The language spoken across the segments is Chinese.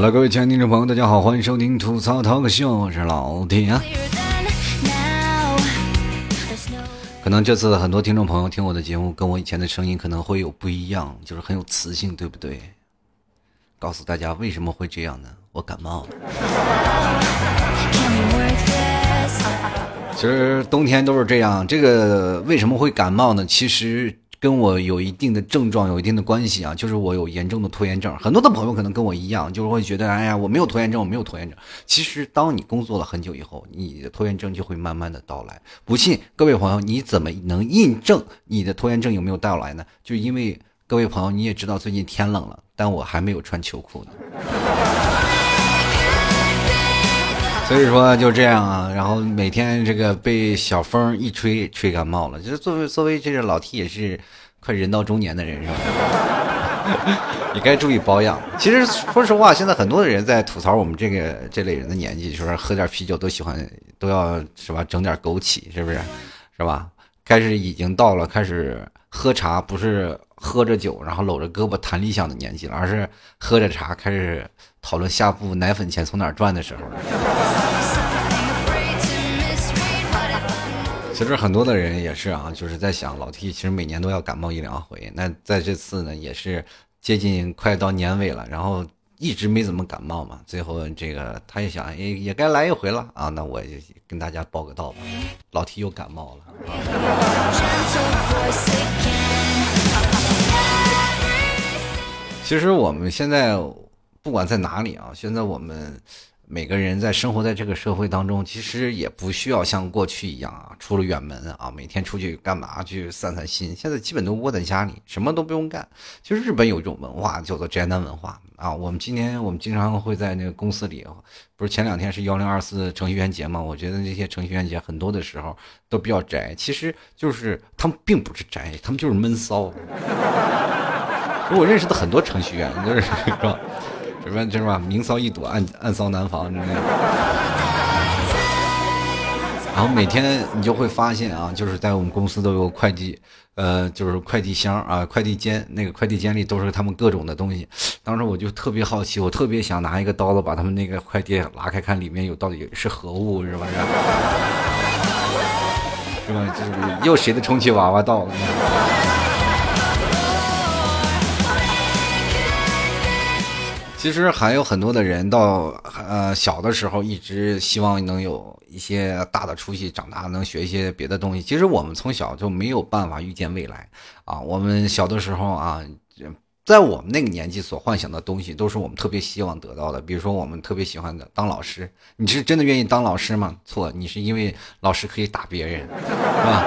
Hello，各位亲爱的听众朋友，大家好，欢迎收听吐槽涛哥秀，我是老铁。可能这次很多听众朋友听我的节目，跟我以前的声音可能会有不一样，就是很有磁性，对不对？告诉大家为什么会这样呢？我感冒了。其实冬天都是这样，这个为什么会感冒呢？其实。跟我有一定的症状，有一定的关系啊，就是我有严重的拖延症。很多的朋友可能跟我一样，就是会觉得，哎呀，我没有拖延症，我没有拖延症。其实，当你工作了很久以后，你的拖延症就会慢慢的到来。不信，各位朋友，你怎么能印证你的拖延症有没有到来呢？就因为各位朋友，你也知道最近天冷了，但我还没有穿秋裤呢。所以说就这样啊，然后每天这个被小风一吹，吹感冒了。就是作为作为这个老 T 也是快人到中年的人是吧？你该注意保养。其实说实话，现在很多的人在吐槽我们这个这类人的年纪，说喝点啤酒都喜欢都要是吧，整点枸杞是不是？是吧？开始已经到了开始喝茶不是喝着酒然后搂着胳膊谈理想的年纪了，而是喝着茶开始讨论下部奶粉钱从哪赚的时候。其实很多的人也是啊，就是在想老 T，其实每年都要感冒一两回。那在这次呢，也是接近快到年尾了，然后一直没怎么感冒嘛。最后这个他也想，也也该来一回了啊。那我就跟大家报个到吧，老 T 又感冒了。其实我们现在不管在哪里啊，现在我们。每个人在生活在这个社会当中，其实也不需要像过去一样啊，出了远门啊，每天出去干嘛去散散心。现在基本都窝在家里，什么都不用干。其实日本有一种文化叫做宅男文化啊。我们今天我们经常会在那个公司里，不是前两天是幺零二四程序员节嘛？我觉得那些程序员节很多的时候都比较宅，其实就是他们并不是宅，他们就是闷骚。我认识的很多程序员都是是吧？什么就是吧，明骚易躲，暗暗骚难防，之类的。然后每天你就会发现啊，就是在我们公司都有快递，呃，就是快递箱啊，快递间那个快递间里都是他们各种的东西。当时我就特别好奇，我特别想拿一个刀子把他们那个快递拉开，看里面有到底是何物，是吧？是吧？就是又谁的充气娃娃到了？其实还有很多的人到呃小的时候一直希望能有一些大的出息，长大能学一些别的东西。其实我们从小就没有办法预见未来啊。我们小的时候啊，在我们那个年纪所幻想的东西，都是我们特别希望得到的。比如说，我们特别喜欢的当老师，你是真的愿意当老师吗？错，你是因为老师可以打别人，是吧？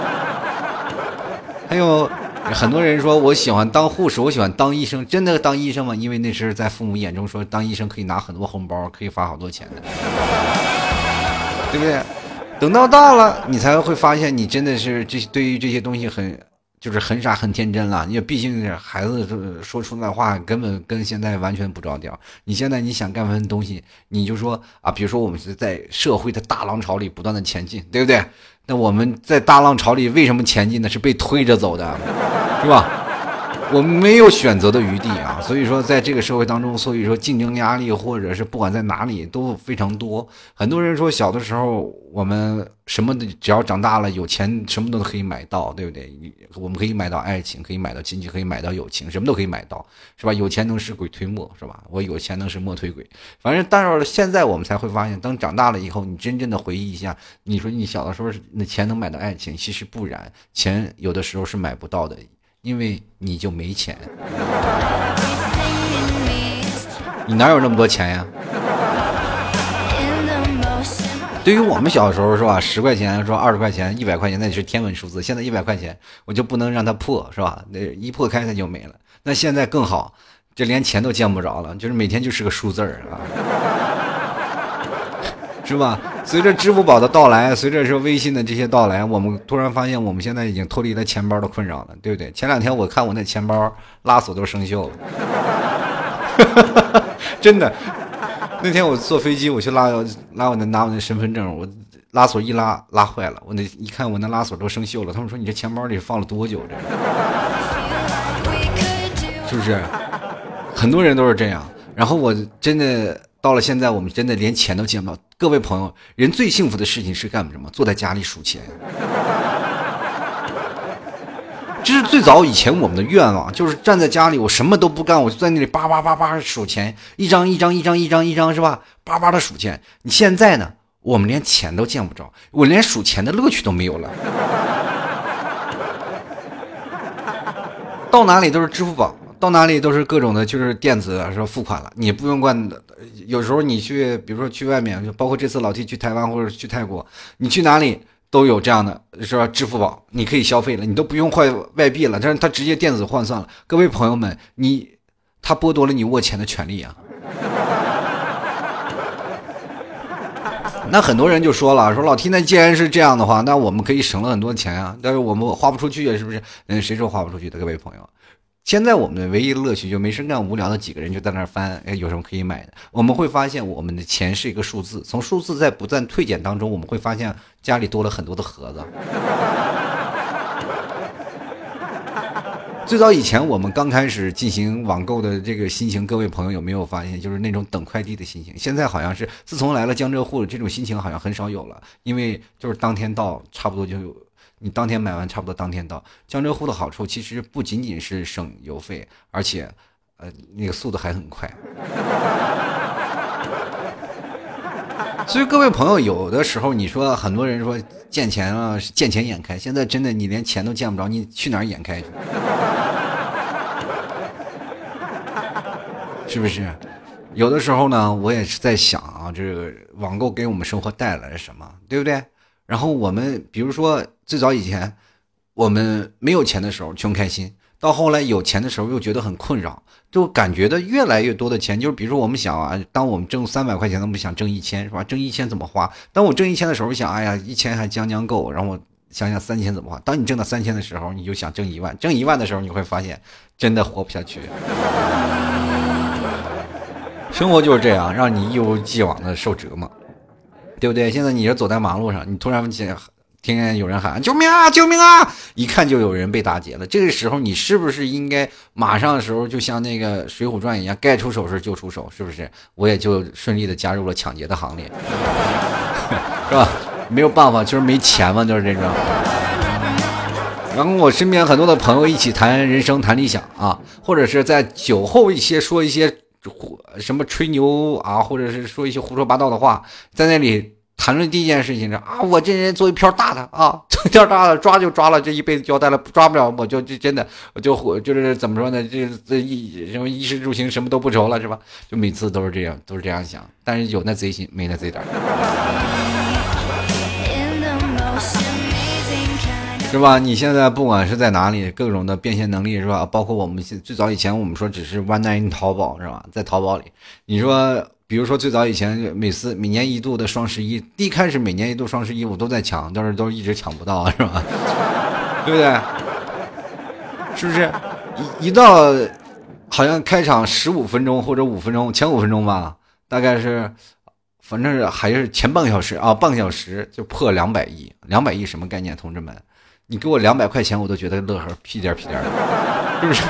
还有。很多人说我喜欢当护士，我喜欢当医生，真的当医生吗？因为那时候在父母眼中说当医生可以拿很多红包，可以发好多钱的，对不对？等到大了，你才会发现你真的是这对于这些东西很就是很傻很天真了。因为毕竟孩子说出来话根本跟现在完全不着调。你现在你想干份东西，你就说啊，比如说我们是在社会的大浪潮里不断的前进，对不对？那我们在大浪潮里为什么前进呢？是被推着走的，是吧？我们没有选择的余地啊，所以说在这个社会当中，所以说竞争压力或者是不管在哪里都非常多。很多人说小的时候我们什么的，只要长大了有钱，什么都可以买到，对不对？我们可以买到爱情，可以买到亲情，可以买到友情，什么都可以买到，是吧？有钱能使鬼推磨，是吧？我有钱能使磨推鬼。反正但是现在我们才会发现，等长大了以后，你真正的回忆一下，你说你小的时候那钱能买到爱情，其实不然，钱有的时候是买不到的。因为你就没钱，你哪有那么多钱呀？对于我们小时候是吧，十块钱说二十块钱一百块钱那是天文数字，现在一百块钱我就不能让它破是吧？那一破开它就没了。那现在更好，这连钱都见不着了，就是每天就是个数字儿啊。是吧？随着支付宝的到来，随着说微信的这些到来，我们突然发现我们现在已经脱离了钱包的困扰了，对不对？前两天我看我那钱包拉锁都生锈了，真的。那天我坐飞机，我去拉拉我那拿我那身份证，我拉锁一拉拉坏了，我那一看我那拉锁都生锈了。他们说你这钱包里放了多久？这是不是？很多人都是这样。然后我真的到了现在，我们真的连钱都见不到。各位朋友，人最幸福的事情是干什么？坐在家里数钱。这是最早以前我们的愿望，就是站在家里，我什么都不干，我就在那里叭叭叭叭数钱，一张一张一张一张一张是吧？叭叭的数钱。你现在呢？我们连钱都见不着，我连数钱的乐趣都没有了。到哪里都是支付宝，到哪里都是各种的，就是电子说付款了，你不用管。有时候你去，比如说去外面，包括这次老 T 去台湾或者去泰国，你去哪里？都有这样的，是吧？支付宝你可以消费了，你都不用换外币了，但是他直接电子换算了。各位朋友们，你他剥夺了你握钱的权利啊！那很多人就说了，说老 T，那既然是这样的话，那我们可以省了很多钱啊，但是我们花不出去啊，是不是？嗯，谁说花不出去的？各位朋友。现在我们唯一的乐趣就没事干无聊的几个人就在那儿翻，哎，有什么可以买的？我们会发现我们的钱是一个数字，从数字在不断退减当中，我们会发现家里多了很多的盒子。最早以前我们刚开始进行网购的这个心情，各位朋友有没有发现，就是那种等快递的心情？现在好像是自从来了江浙沪，这种心情好像很少有了，因为就是当天到，差不多就有。你当天买完，差不多当天到。江浙沪的好处其实不仅仅是省邮费，而且，呃，那个速度还很快。所以各位朋友，有的时候你说很多人说见钱啊，见钱眼开，现在真的你连钱都见不着，你去哪儿眼开去？是不是？有的时候呢，我也是在想啊，这个网购给我们生活带来了什么，对不对？然后我们比如说最早以前，我们没有钱的时候穷开心，到后来有钱的时候又觉得很困扰，就感觉到越来越多的钱，就是比如说我们想啊，当我们挣三百块钱，我们想挣一千，是吧？挣一千怎么花？当我挣一千的时候，想，哎呀，一千还将将够，然后我想想三千怎么花？当你挣到三千的时候，你就想挣一万，挣一万的时候，你会发现真的活不下去。生活就是这样，让你一如既往的受折磨。对不对？现在你是走在马路上，你突然间听见有人喊救命啊，救命啊！一看就有人被打劫了。这个时候你是不是应该马上的时候就像那个《水浒传》一样，该出手时就出手？是不是？我也就顺利的加入了抢劫的行列，是吧？没有办法，就是没钱嘛，就是这种。然后我身边很多的朋友一起谈人生、谈理想啊，或者是在酒后一些说一些。胡什么吹牛啊，或者是说一些胡说八道的话，在那里谈论第一件事情是啊，我这人做一票大的啊，做一票大的抓就抓了，这一辈子交代了，抓不了我就就真的我就就是怎么说呢？这这一什么衣食住行什么都不愁了是吧？就每次都是这样，都是这样想，但是有那贼心，没那贼胆。是吧？你现在不管是在哪里，各种的变现能力是吧？包括我们最早以前我们说只是 one night 淘宝是吧？在淘宝里，你说，比如说最早以前每次每年一度的双十一，一开始每年一度双十一我都在抢，但是都一直抢不到是吧？对不对？是不是？一一到好像开场十五分钟或者五分钟前五分钟吧，大概是，反正是还是前半个小时啊，半个小时就破两百亿，两百亿什么概念，同志们？你给我两百块钱，我都觉得乐呵，屁颠屁颠的，是不是？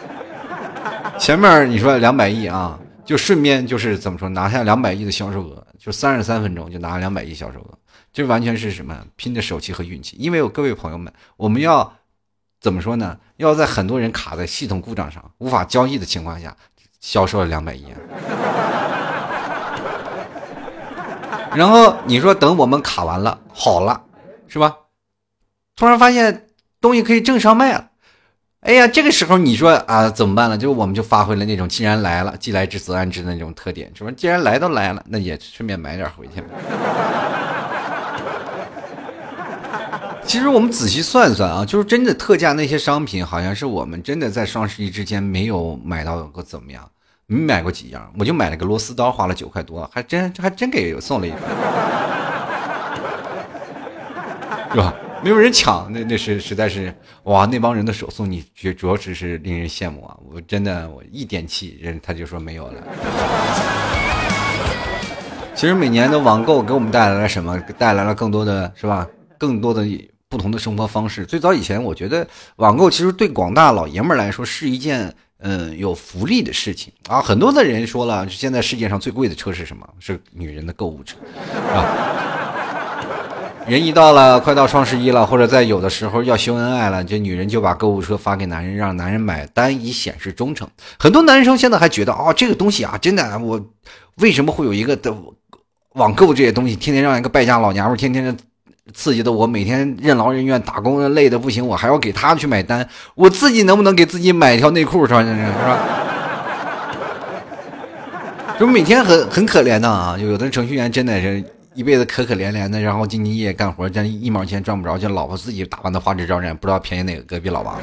前面你说两百亿啊，就顺便就是怎么说，拿下两百亿的销售额，就三十三分钟就拿两百亿销售额，这完全是什么？拼的手气和运气。因为有各位朋友们，我们要怎么说呢？要在很多人卡在系统故障上无法交易的情况下，销售了两百亿。然后你说等我们卡完了，好了，是吧？突然发现东西可以正常卖了，哎呀，这个时候你说啊怎么办呢？就我们就发挥了那种既然来了，既来之则安之的那种特点，是吧？既然来都来了，那也顺便买点回去。其实我们仔细算算啊，就是真的特价那些商品，好像是我们真的在双十一之前没有买到过怎么样？没买过几样？我就买了个螺丝刀，花了九块多，还真还真给送了一个，是吧？没有人抢，那那是实在是哇！那帮人的手速，你觉主要只是令人羡慕啊！我真的，我一点气，人他就说没有了。其实每年的网购给我们带来了什么？带来了更多的是吧？更多的不同的生活方式。最早以前，我觉得网购其实对广大老爷们来说是一件嗯，有福利的事情啊。很多的人说了，现在世界上最贵的车是什么？是女人的购物车，是吧？人一到了快到双十一了，或者在有的时候要秀恩爱了，这女人就把购物车发给男人，让男人买单以显示忠诚。很多男生现在还觉得哦，这个东西啊，真的，我为什么会有一个的网购这些东西，天天让一个败家老娘们天天刺激的我，每天任劳任怨打工累的不行，我还要给他去买单，我自己能不能给自己买一条内裤穿？是吧？就每天很很可怜的啊，有的程序员真的是。一辈子可可怜怜的，然后兢兢业业干活，但一毛钱赚不着，叫老婆自己打扮的花枝招展，不知道便宜哪个隔壁老王。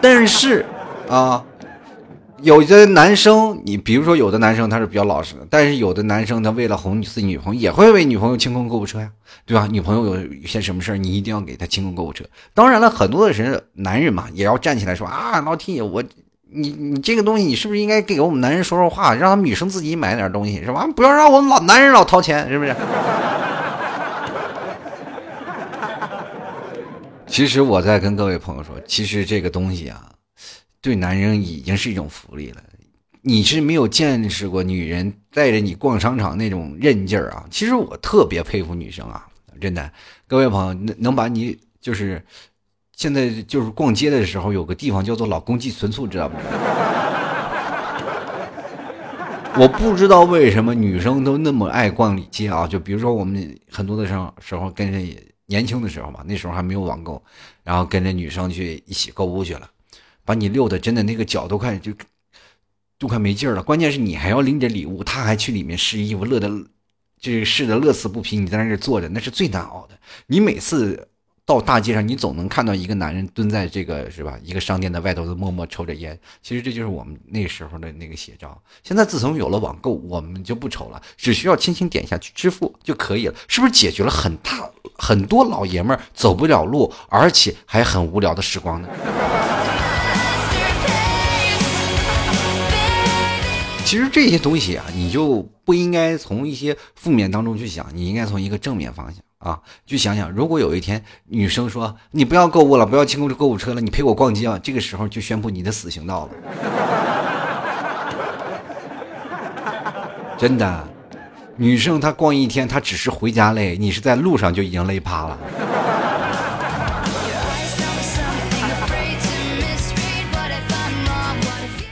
但是啊，有的男生，你比如说有的男生他是比较老实的，但是有的男生他为了哄自己女朋友，也会为女朋友清空购物车呀，对吧？女朋友有有些什么事，你一定要给他清空购物车。当然了，很多的人男人嘛，也要站起来说啊，老 T 我。你你这个东西，你是不是应该给我们男人说说话，让他们女生自己买点东西，是吧？不要让我们老男人老掏钱，是不是？其实我在跟各位朋友说，其实这个东西啊，对男人已经是一种福利了。你是没有见识过女人带着你逛商场那种韧劲儿啊。其实我特别佩服女生啊，真的，各位朋友能能把你就是。现在就是逛街的时候，有个地方叫做老公寄存处，知道吗？我不知道为什么女生都那么爱逛街啊！就比如说我们很多的时候时候跟着年轻的时候嘛，那时候还没有网购，然后跟着女生去一起购物去了，把你溜的真的那个脚都快就都快没劲儿了。关键是你还要拎着礼物，他还去里面试衣服，乐的就是试的乐此不疲。你在那儿坐着，那是最难熬的。你每次。到大街上，你总能看到一个男人蹲在这个是吧？一个商店的外头，默默抽着烟。其实这就是我们那时候的那个写照。现在自从有了网购，我们就不愁了，只需要轻轻点一下去支付就可以了，是不是解决了很大很多老爷们儿走不了路，而且还很无聊的时光呢？其实这些东西啊，你就不应该从一些负面当中去想，你应该从一个正面方向。啊，就想想，如果有一天女生说你不要购物了，不要清空购物车了，你陪我逛街啊，这个时候就宣布你的死刑到了。真的，女生她逛一天，她只是回家累，你是在路上就已经累趴了。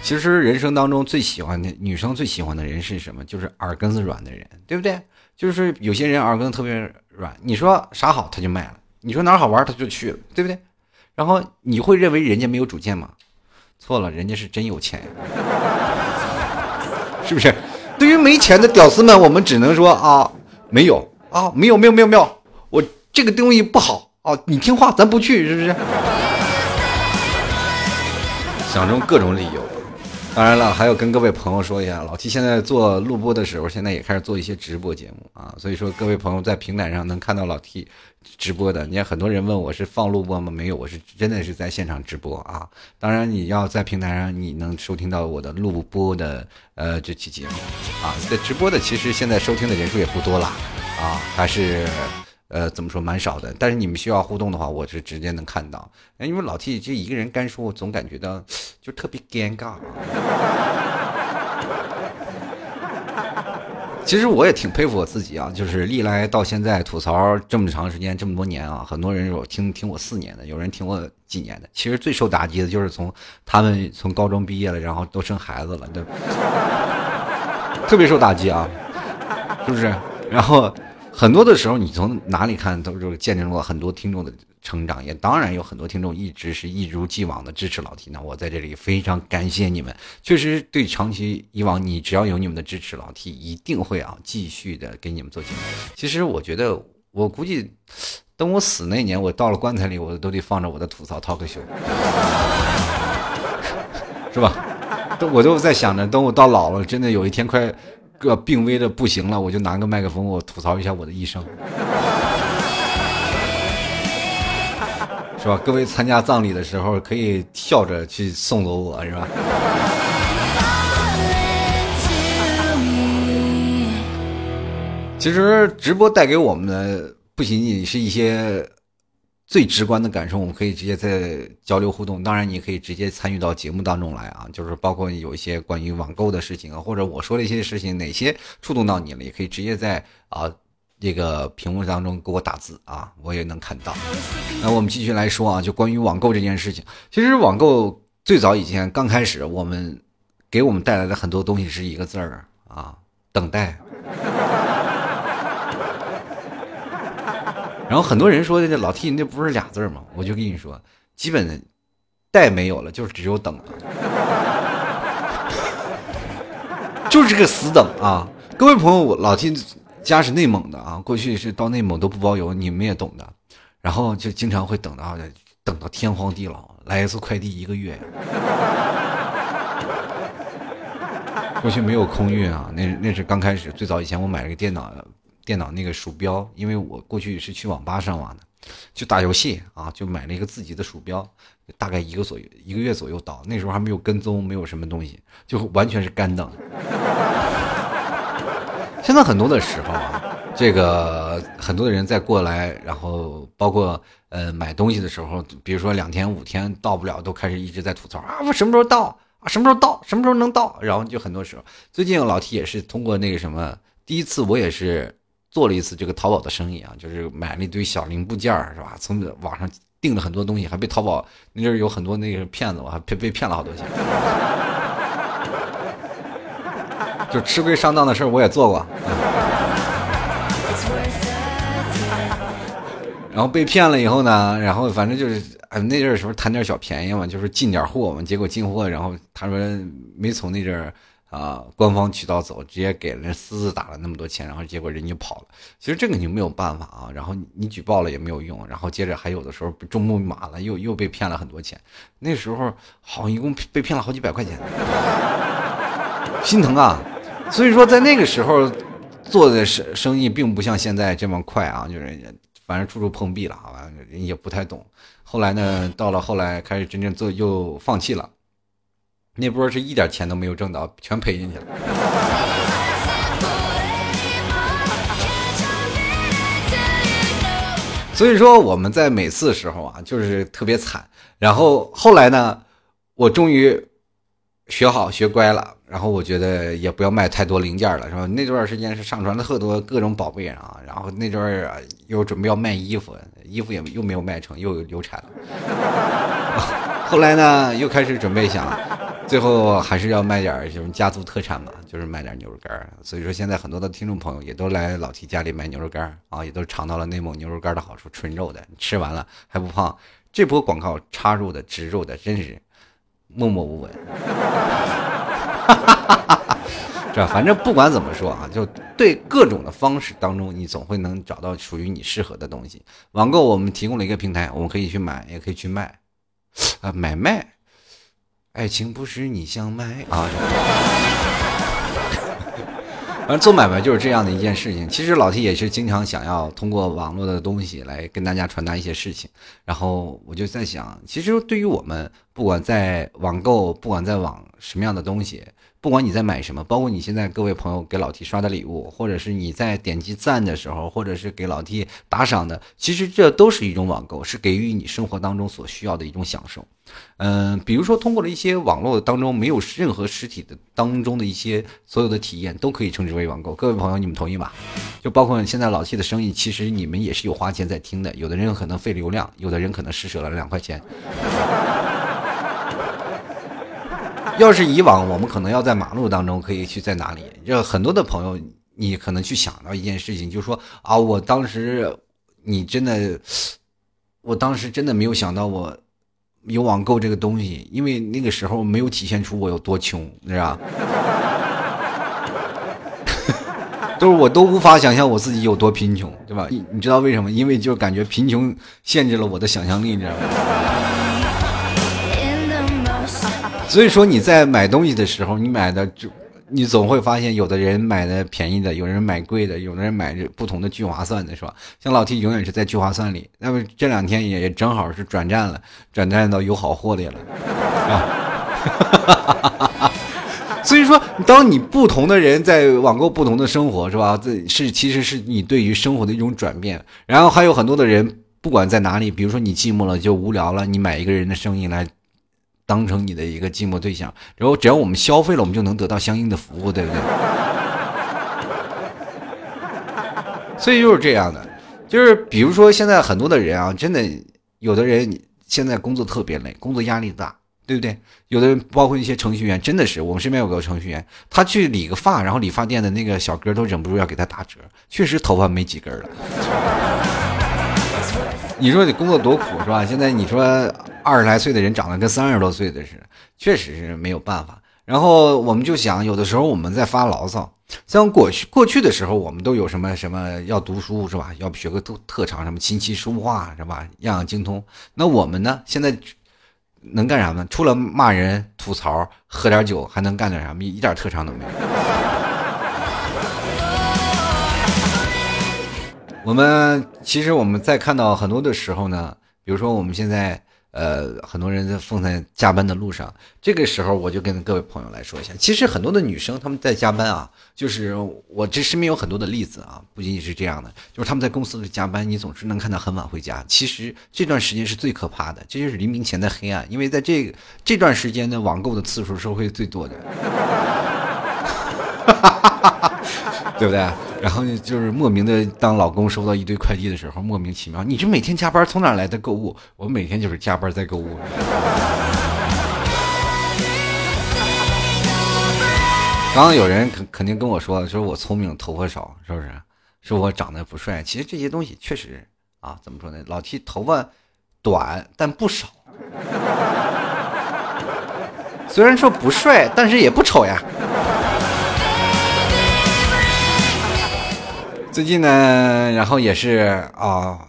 其实人生当中最喜欢的女生最喜欢的人是什么？就是耳根子软的人，对不对？就是有些人耳根特别。软，你说啥好他就卖了，你说哪好玩他就去了，对不对？然后你会认为人家没有主见吗？错了，人家是真有钱呀，是不是？对于没钱的屌丝们，我们只能说啊，没有啊，没有没有没有没有，我这个东西不好啊，你听话，咱不去，是不是？想中各种理由。当然了，还要跟各位朋友说一下，老 T 现在做录播的时候，现在也开始做一些直播节目啊。所以说，各位朋友在平台上能看到老 T 直播的，你看很多人问我是放录播吗？没有，我是真的是在现场直播啊。当然，你要在平台上你能收听到我的录播的呃这期节目啊，在直播的其实现在收听的人数也不多了啊，还是。呃，怎么说蛮少的，但是你们需要互动的话，我是直接能看到。哎因为老 T 就一个人干说，我总感觉到就特别尴尬。其实我也挺佩服我自己啊，就是历来到现在吐槽这么长时间，这么多年啊，很多人有听听我四年的，有人听我几年的。其实最受打击的就是从他们从高中毕业了，然后都生孩子了，对，特别受打击啊，是不是？然后。很多的时候，你从哪里看都是见证了很多听众的成长，也当然有很多听众一直是一如既往的支持老 T。那我在这里非常感谢你们，确实对长期以往，你只要有你们的支持，老 T 一定会啊继续的给你们做节目。其实我觉得，我估计等我死那年，我到了棺材里，我都得放着我的吐槽 talk show，是吧？都我都在想着，等我到老了，真的有一天快。个病危的不行了，我就拿个麦克风，我吐槽一下我的一生，是吧？各位参加葬礼的时候，可以笑着去送走我，是吧？其实直播带给我们的不仅仅是一些。最直观的感受，我们可以直接在交流互动。当然，你可以直接参与到节目当中来啊，就是包括有一些关于网购的事情啊，或者我说的一些事情，哪些触动到你了，也可以直接在啊这个屏幕当中给我打字啊，我也能看到。那我们继续来说啊，就关于网购这件事情，其实网购最早以前刚开始，我们给我们带来的很多东西是一个字儿啊，等待。然后很多人说这老 T 那不是俩字吗？我就跟你说，基本带没有了，就是只有等了，就是个死等啊！各位朋友，我老 T 家是内蒙的啊，过去是到内蒙都不包邮，你们也懂的。然后就经常会等到等到天荒地老，来一次快递一个月。过去没有空运啊，那那是刚开始最早以前我买了个电脑。电脑那个鼠标，因为我过去是去网吧上网的，就打游戏啊，就买了一个自己的鼠标，大概一个左右一个月左右到，那时候还没有跟踪，没有什么东西，就完全是干等。现在很多的时候啊，这个很多的人在过来，然后包括呃买东西的时候，比如说两天五天到不了，都开始一直在吐槽啊，我什么时候到啊？什么时候到？什么时候能到？然后就很多时候，最近老 T 也是通过那个什么，第一次我也是。做了一次这个淘宝的生意啊，就是买了一堆小零部件是吧？从网上订了很多东西，还被淘宝那阵有很多那个骗子，我还被被骗了好多钱。就吃亏上当的事我也做过。然后被骗了以后呢，然后反正就是哎那阵儿时候贪点小便宜嘛，就是进点货嘛，结果进货，然后他说没从那阵儿。啊，官方渠道走，直接给人私自打了那么多钱，然后结果人家跑了。其实这个你没有办法啊，然后你举报了也没有用，然后接着还有的时候中木马了，又又被骗了很多钱。那时候好像一共被骗了好几百块钱，心疼啊！所以说在那个时候做的生生意并不像现在这么快啊，就是反正处处碰壁了啊，人也不太懂。后来呢，到了后来开始真正做，又放弃了。那波是一点钱都没有挣到，全赔进去了。所以说我们在每次的时候啊，就是特别惨。然后后来呢，我终于学好学乖了。然后我觉得也不要卖太多零件了，是吧？那段时间是上传了特多各种宝贝啊。然后那段儿又准备要卖衣服，衣服也又没有卖成，又流产了。后来呢，又开始准备想。最后还是要卖点什么家族特产嘛，就是卖点牛肉干所以说现在很多的听众朋友也都来老提家里买牛肉干啊，也都尝到了内蒙牛肉干的好处，纯肉的，吃完了还不胖。这波广告插入的植入的真是默默无闻，是吧？反正不管怎么说啊，就对各种的方式当中，你总会能找到属于你适合的东西。网购我们提供了一个平台，我们可以去买，也可以去卖，啊，买卖。爱情不是你想买啊！反正做买卖就是这样的一件事情。其实老 T 也是经常想要通过网络的东西来跟大家传达一些事情。然后我就在想，其实对于我们，不管在网购，不管在网什么样的东西。不管你在买什么，包括你现在各位朋友给老 T 刷的礼物，或者是你在点击赞的时候，或者是给老 T 打赏的，其实这都是一种网购，是给予你生活当中所需要的一种享受。嗯，比如说通过了一些网络当中没有任何实体的当中的一些所有的体验，都可以称之为网购。各位朋友，你们同意吧？就包括现在老 T 的生意，其实你们也是有花钱在听的。有的人可能费流量，有的人可能施舍了两块钱。要是以往，我们可能要在马路当中可以去在哪里？就很多的朋友，你可能去想到一件事情，就是说啊，我当时你真的，我当时真的没有想到我有网购这个东西，因为那个时候没有体现出我有多穷，是吧？都是我都无法想象我自己有多贫穷，对吧？你你知道为什么？因为就感觉贫穷限制了我的想象力，你知道吗？所以说你在买东西的时候，你买的就你总会发现，有的人买的便宜的，有人买贵的，有的人买不同的聚划算的，是吧？像老 T 永远是在聚划算里，那么这两天也也正好是转战了，转战到有好货里了，啊！所以说，当你不同的人在网购不同的生活，是吧？这是其实是你对于生活的一种转变。然后还有很多的人。不管在哪里，比如说你寂寞了就无聊了，你买一个人的声音来当成你的一个寂寞对象，然后只要我们消费了，我们就能得到相应的服务，对不对？所以就是这样的，就是比如说现在很多的人啊，真的有的人现在工作特别累，工作压力大，对不对？有的人包括一些程序员，真的是我们身边有个程序员，他去理个发，然后理发店的那个小哥都忍不住要给他打折，确实头发没几根了。你说你工作多苦是吧？现在你说二十来岁的人长得跟三十多岁的似的，确实是没有办法。然后我们就想，有的时候我们在发牢骚。像过去过去的时候，我们都有什么什么要读书是吧？要学个特特长，什么琴棋书画是吧？样样精通。那我们呢？现在能干啥呢？除了骂人、吐槽、喝点酒，还能干点啥？一点特长都没有。我们其实我们在看到很多的时候呢，比如说我们现在。呃，很多人在放在加班的路上，这个时候我就跟各位朋友来说一下，其实很多的女生她们在加班啊，就是我这身边有很多的例子啊，不仅仅是这样的，就是他们在公司里加班，你总是能看到很晚回家。其实这段时间是最可怕的，这就是黎明前的黑暗，因为在这这段时间的网购的次数是会最多的。哈哈哈哈哈对不对？然后呢，就是莫名的，当老公收到一堆快递的时候，莫名其妙，你这每天加班从哪来的购物？我每天就是加班在购物。刚刚有人肯肯定跟我说，说我聪明，头发少，是不是？说我长得不帅。其实这些东西确实啊，怎么说呢？老 T 头发短，但不少。虽然说不帅，但是也不丑呀。最近呢，然后也是啊，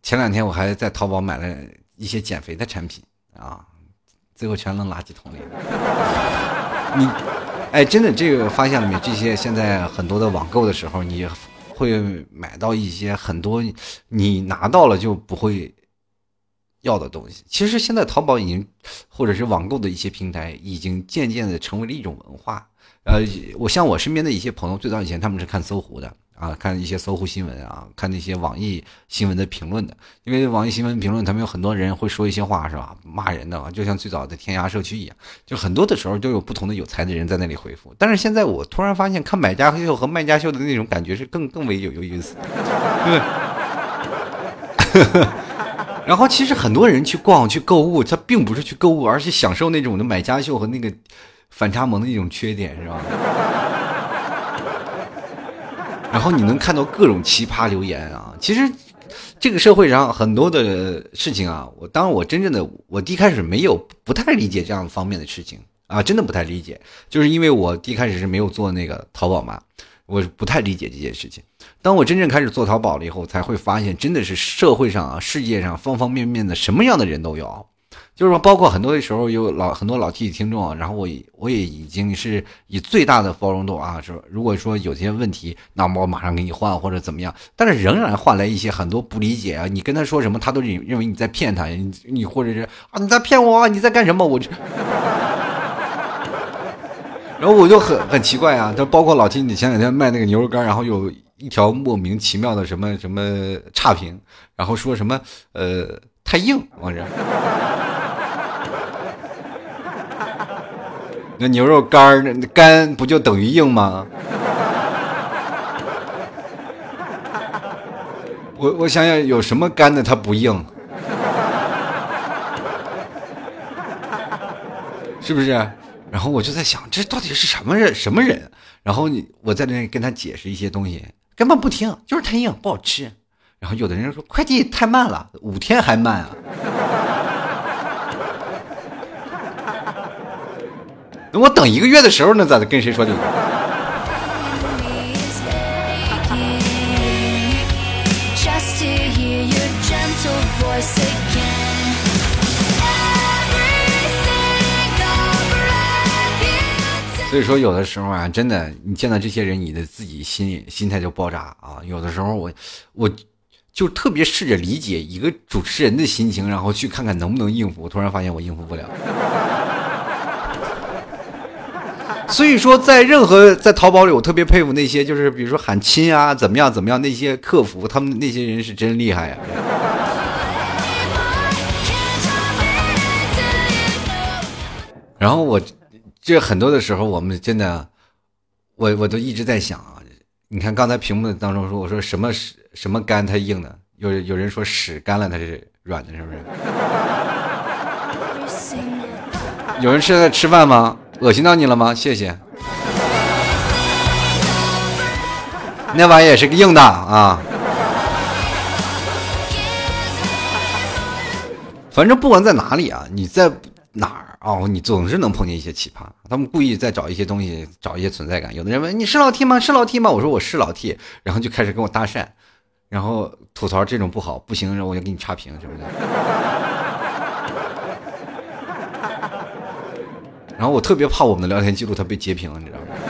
前两天我还在淘宝买了一些减肥的产品啊，最后全扔垃圾桶里了。你，哎，真的，这个发现了没？这些现在很多的网购的时候，你会买到一些很多你拿到了就不会要的东西。其实现在淘宝已经，或者是网购的一些平台，已经渐渐的成为了一种文化。呃，我像我身边的一些朋友，最早以前他们是看搜狐的。啊，看一些搜狐新闻啊，看那些网易新闻的评论的，因为网易新闻评论，他们有很多人会说一些话，是吧？骂人的，就像最早的天涯社区一样，就很多的时候都有不同的有才的人在那里回复。但是现在我突然发现，看买家秀和卖家秀的那种感觉是更更为有有意思。对。然后其实很多人去逛去购物，他并不是去购物，而是享受那种的买家秀和那个反差萌的一种缺点，是吧？然后你能看到各种奇葩留言啊！其实，这个社会上很多的事情啊，我当我真正的我一开始没有不太理解这样方面的事情啊，真的不太理解，就是因为我一开始是没有做那个淘宝嘛，我不太理解这件事情。当我真正开始做淘宝了以后，才会发现真的是社会上啊，世界上方方面面的什么样的人都有。就是说，包括很多的时候有老很多老 T 听众，然后我我也已经是以最大的包容度啊，是如果说有些问题，那么我马上给你换或者怎么样，但是仍然换来一些很多不理解啊。你跟他说什么，他都认认为你在骗他，你你或者是啊你在骗我啊，你在干什么？我这，然后我就很很奇怪啊。他包括老 T，你前两天卖那个牛肉干，然后有一条莫名其妙的什么什么差评，然后说什么呃太硬，我这。那牛肉干那干不就等于硬吗？我我想想有什么干的它不硬，是不是？然后我就在想，这到底是什么人？什么人？然后你我在那跟他解释一些东西，根本不听，就是太硬不好吃。然后有的人说快递太慢了，五天还慢啊。我等一个月的时候呢，咋的？跟谁说的？所以说，有的时候啊，真的，你见到这些人，你的自己心心态就爆炸啊。有的时候，我我就特别试着理解一个主持人的心情，然后去看看能不能应付。我突然发现，我应付不了。所以说，在任何在淘宝里，我特别佩服那些就是，比如说喊亲啊，怎么样怎么样，那些客服，他们那些人是真厉害呀。然后我这很多的时候，我们真的，我我都一直在想啊，你看刚才屏幕当中说，我说什么屎什么干它硬的，有有人说屎干了它是软的，是不是？有人是在吃饭吗？恶心到你了吗？谢谢。那玩意也是个硬的啊。反正不管在哪里啊，你在哪儿啊，你总是能碰见一些奇葩。他们故意在找一些东西，找一些存在感。有的人问你是老 T 吗？是老 T 吗？我说我是老 T，然后就开始跟我搭讪，然后吐槽这种不好，不行，然后我就给你差评什么的。然后我特别怕我们的聊天记录它被截屏，你知道吗？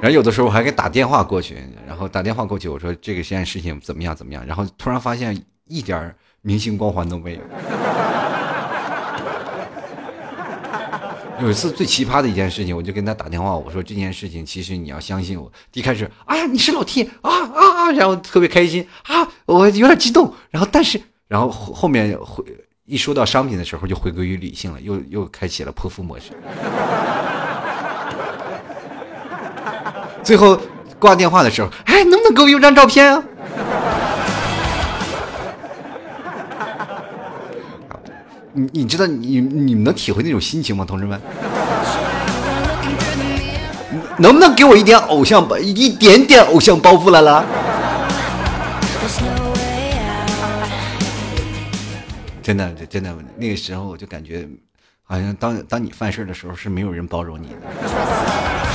然后有的时候我还给打电话过去，然后打电话过去，我说这个这件事情怎么样怎么样，然后突然发现一点明星光环都没有。有一次最奇葩的一件事情，我就跟他打电话，我说这件事情其实你要相信我。一开始，哎呀你是老 T 啊啊啊，然后特别开心啊，我有点激动，然后但是然后后后面回一说到商品的时候就回归于理性了，又又开启了泼妇模式。最后挂电话的时候，哎，能不能给我邮张照片啊？你你知道你你们能体会那种心情吗，同志们？能不能给我一点偶像包，一点点偶像包袱来了真的，真的，那个时候我就感觉，好像当当你犯事的时候，是没有人包容你的。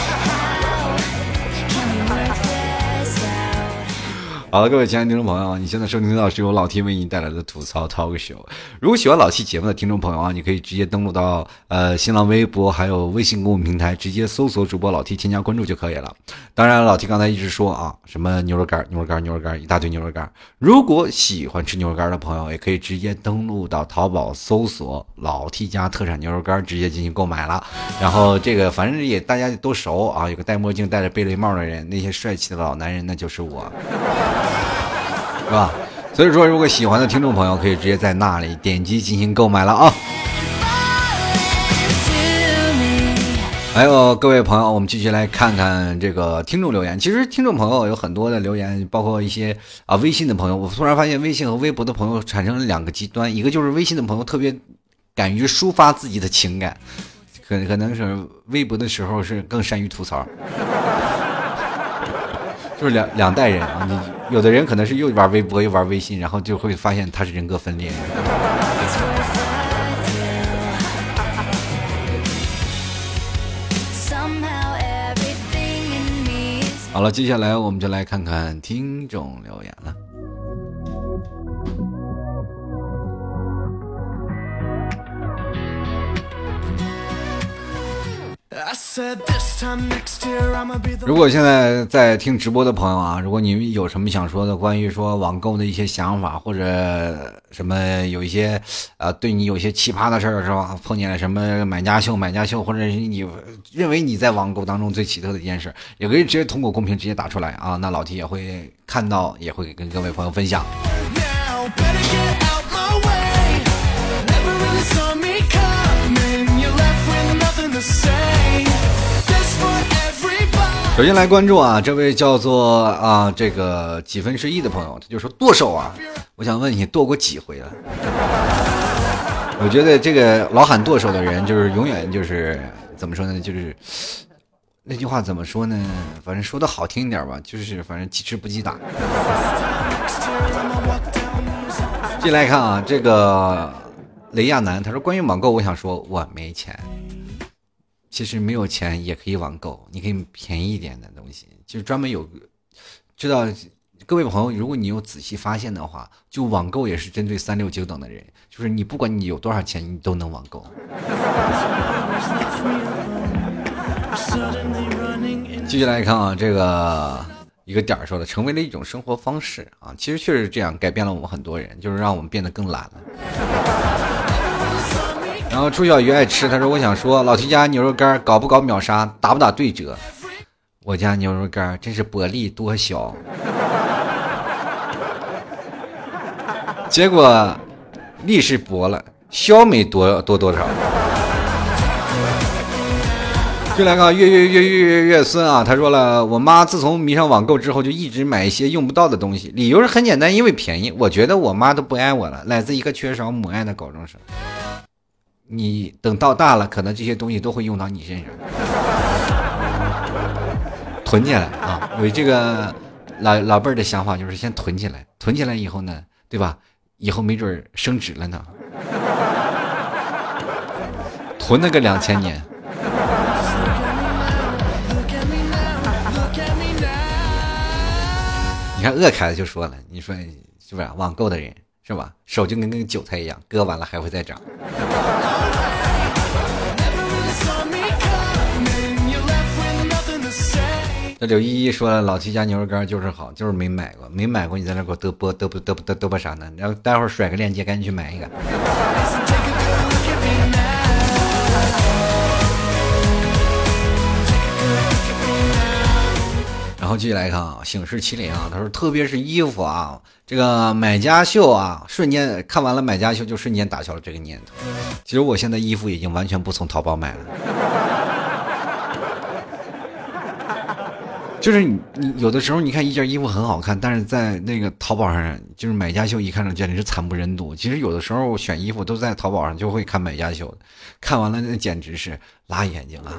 好了，各位亲爱的听众朋友，你现在收听到是由老 T 为你带来的吐槽 talk show。如果喜欢老 T 节目的听众朋友啊，你可以直接登录到呃新浪微博还有微信公众平台，直接搜索主播老 T 添加关注就可以了。当然，老 T 刚才一直说啊，什么牛肉干、牛肉干、牛肉干，一大堆牛肉干。如果喜欢吃牛肉干的朋友，也可以直接登录到淘宝搜索老 T 家特产牛肉干，直接进行购买了。然后这个反正也大家都熟啊，有个戴墨镜、戴着贝雷帽的人，那些帅气的老男人，那就是我。是吧？所以说，如果喜欢的听众朋友，可以直接在那里点击进行购买了啊。还有各位朋友，我们继续来看看这个听众留言。其实听众朋友有很多的留言，包括一些啊微信的朋友。我突然发现，微信和微博的朋友产生了两个极端，一个就是微信的朋友特别敢于抒发自己的情感，可可能是微博的时候是更善于吐槽。就是两两代人啊，你有的人可能是又玩微博又玩微信，然后就会发现他是人格分裂。好了，接下来我们就来看看听众留言了。如果现在在听直播的朋友啊，如果你们有什么想说的，关于说网购的一些想法，或者什么有一些啊，对你有些奇葩的事儿是吧？碰见了什么买家秀、买家秀，或者是你认为你在网购当中最奇特的一件事，也可以直接通过公屏直接打出来啊，那老 T 也会看到，也会跟各位朋友分享。首先来关注啊，这位叫做啊这个几分之一的朋友，他就说剁手啊，我想问你剁过几回了？我觉得这个老喊剁手的人，就是永远就是怎么说呢？就是那句话怎么说呢？反正说的好听一点吧，就是反正鸡吃不记打。进来看啊，这个雷亚男他说关于网购，我想说我没钱。其实没有钱也可以网购，你可以便宜一点的东西，就是专门有知道各位朋友，如果你有仔细发现的话，就网购也是针对三六九等的人，就是你不管你有多少钱，你都能网购。继续来看啊，这个一个点儿说的，成为了一种生活方式啊，其实确实是这样，改变了我们很多人，就是让我们变得更懒了。然后朱小鱼爱吃，他说：“我想说，老提家牛肉干搞不搞秒杀，打不打对折？我家牛肉干真是薄利多销。结果利是薄了，销没多多多少。就来个月月月月月月孙啊，他说了，我妈自从迷上网购之后，就一直买一些用不到的东西，理由是很简单，因为便宜。我觉得我妈都不爱我了，来自一个缺少母爱的高中生。你等到大了，可能这些东西都会用到你身上，囤起来啊！有这个老老辈儿的想法，就是先囤起来，囤起来以后呢，对吧？以后没准升值了呢，囤那个两千年。你看鄂凯就说了，你说是不是网购的人是吧？手就跟那个韭菜一样，割完了还会再长。这柳依依说了，老七家牛肉干就是好，就是没买过，没买过，你在那给我嘚啵嘚啵嘚啵嘚嘚啵啥呢？然后待会儿甩个链接，赶紧去买一个。然后继续来看啊，醒世麒麟啊，他说，特别是衣服啊，这个买家秀啊，瞬间看完了买家秀，就瞬间打消了这个念头。其实我现在衣服已经完全不从淘宝买了，就是你你有的时候你看一件衣服很好看，但是在那个淘宝上，就是买家秀一看上简直是惨不忍睹。其实有的时候选衣服都在淘宝上就会看买家秀，看完了那简直是辣眼睛啊。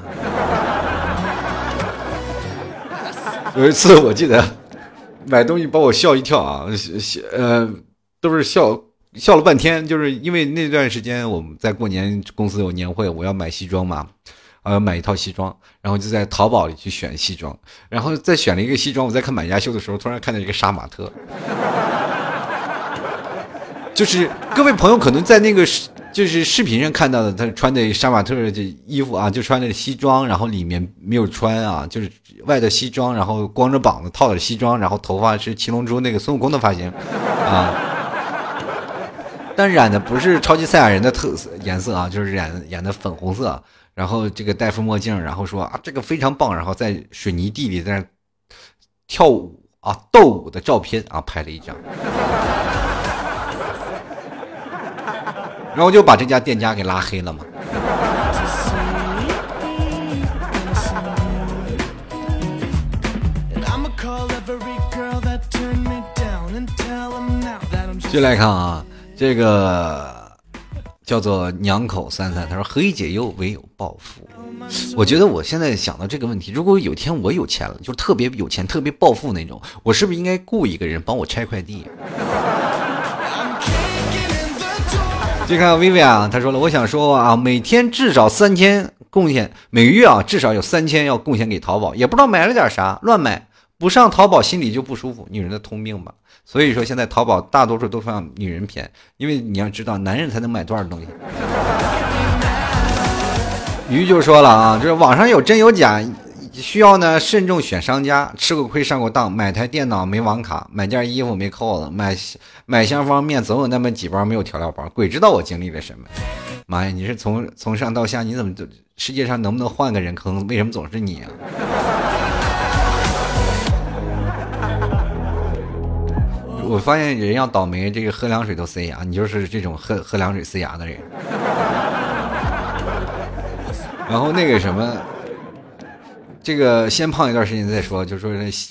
有一次我记得买东西把我笑一跳啊，笑呃都是笑笑了半天，就是因为那段时间我们在过年公司有年会，我要买西装嘛，呃买一套西装，然后就在淘宝里去选西装，然后再选了一个西装，我在看买家秀的时候，突然看到一个杀马特，就是各位朋友可能在那个。就是视频上看到的，他穿的杀马特的衣服啊，就穿的西装，然后里面没有穿啊，就是外的西装，然后光着膀子套的西装，然后头发是七龙珠那个孙悟空的发型啊，但染的不是超级赛亚人的特色颜色啊，就是染染的粉红色，然后这个戴副墨镜，然后说啊这个非常棒，然后在水泥地里在那跳舞啊斗舞的照片啊拍了一张。然后就把这家店家给拉黑了嘛。进来看啊，这个叫做娘口三三，他说何以解忧，唯有暴富。我觉得我现在想到这个问题，如果有一天我有钱了，就是特别有钱、特别暴富那种，我是不是应该雇一个人帮我拆快递？就看薇薇啊，他说了，我想说啊，每天至少三千贡献，每个月啊至少有三千要贡献给淘宝，也不知道买了点啥，乱买，不上淘宝心里就不舒服，女人的通病吧。所以说现在淘宝大多数都让女人骗，因为你要知道，男人才能买多少东西。鱼就说了啊，就是网上有真有假。需要呢，慎重选商家，吃过亏上过当，买台电脑没网卡，买件衣服没扣子，买买箱方便面总有那么几包没有调料包，鬼知道我经历了什么。妈呀，你是从从上到下，你怎么就世界上能不能换个人坑？为什么总是你啊？我发现人要倒霉，这个喝凉水都塞牙，你就是这种喝喝凉水塞牙的人。然后那个什么。这个先胖一段时间再说，就说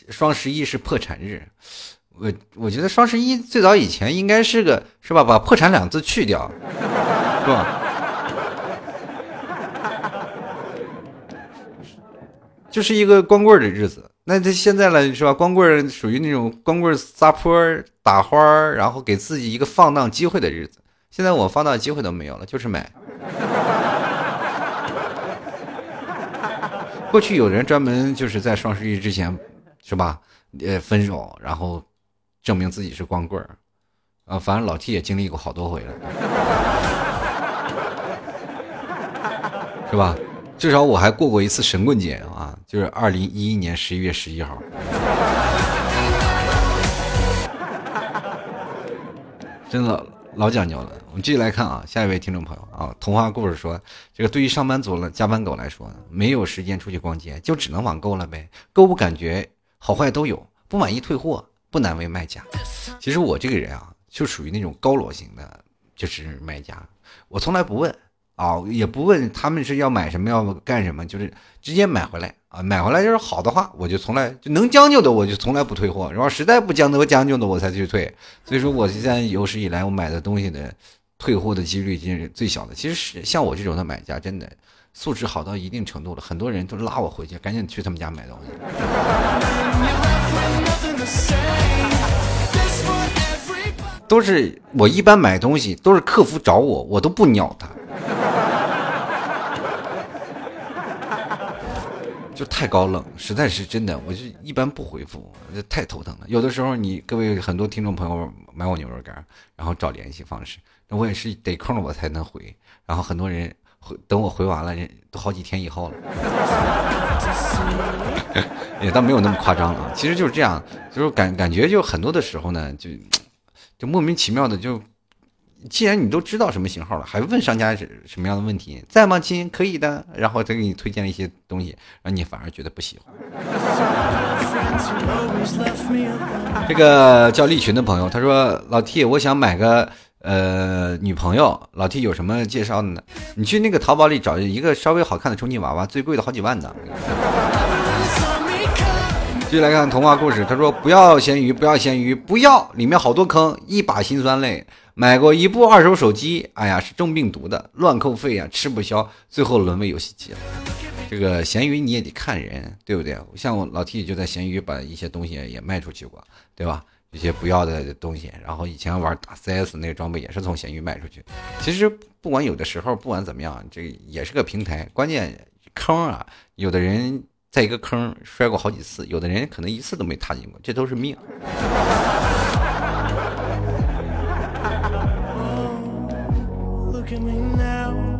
双十一是破产日，我我觉得双十一最早以前应该是个是吧？把破产两字去掉，是吧？就是一个光棍的日子。那他现在了是吧？光棍属于那种光棍撒泼打花然后给自己一个放荡机会的日子。现在我放荡机会都没有了，就是买。过去有人专门就是在双十一之前，是吧？呃，分手，然后证明自己是光棍儿，啊，反正老 T 也经历过好多回了，是吧？至少我还过过一次神棍节啊，就是二零一一年十一月十一号，真的。老讲究了，我们继续来看啊，下一位听众朋友啊，童话故事说，这个对于上班族了、加班狗来说，没有时间出去逛街，就只能网购了呗。购物感觉好坏都有，不满意退货，不难为卖家。其实我这个人啊，就属于那种高裸型的，就是卖家。我从来不问啊，也不问他们是要买什么要干什么，就是直接买回来啊，买回来就是好的话，我就从来就能将就的我就从来不退货，然后实在不将就将就的我才去退。所以说，我现在有史以来我买的东西的退货的几率经是最小的。其实是像我这种的买家，真的素质好到一定程度了，很多人都拉我回去，赶紧去他们家买东西。都是我一般买东西都是客服找我，我都不鸟他，就太高冷，实在是真的，我就一般不回复，这太头疼了。有的时候你各位很多听众朋友买我牛肉干，然后找联系方式，那我也是得空了我才能回，然后很多人回等我回完了，人都好几天以后了，也倒没有那么夸张啊，其实就是这样，就是感感觉就很多的时候呢，就。就莫名其妙的就，既然你都知道什么型号了，还问商家是什么样的问题，在吗亲？可以的，然后再给你推荐了一些东西，让你反而觉得不喜欢。这个叫利群的朋友，他说：“老 T，我想买个呃女朋友，老 T 有什么介绍的呢？你去那个淘宝里找一个稍微好看的充气娃娃，最贵的好几万呢。”继续来看童话故事。他说：“不要咸鱼，不要咸鱼，不要！里面好多坑，一把辛酸泪。买过一部二手手机，哎呀，是中病毒的，乱扣费啊，吃不消，最后沦为游戏机了。这个咸鱼你也得看人，对不对？像我老 T 就在咸鱼把一些东西也卖出去过，对吧？一些不要的东西，然后以前玩打 CS 那个装备也是从咸鱼卖出去。其实不管有的时候，不管怎么样，这也是个平台。关键坑啊，有的人。”在一个坑摔过好几次，有的人可能一次都没踏进过，这都是命。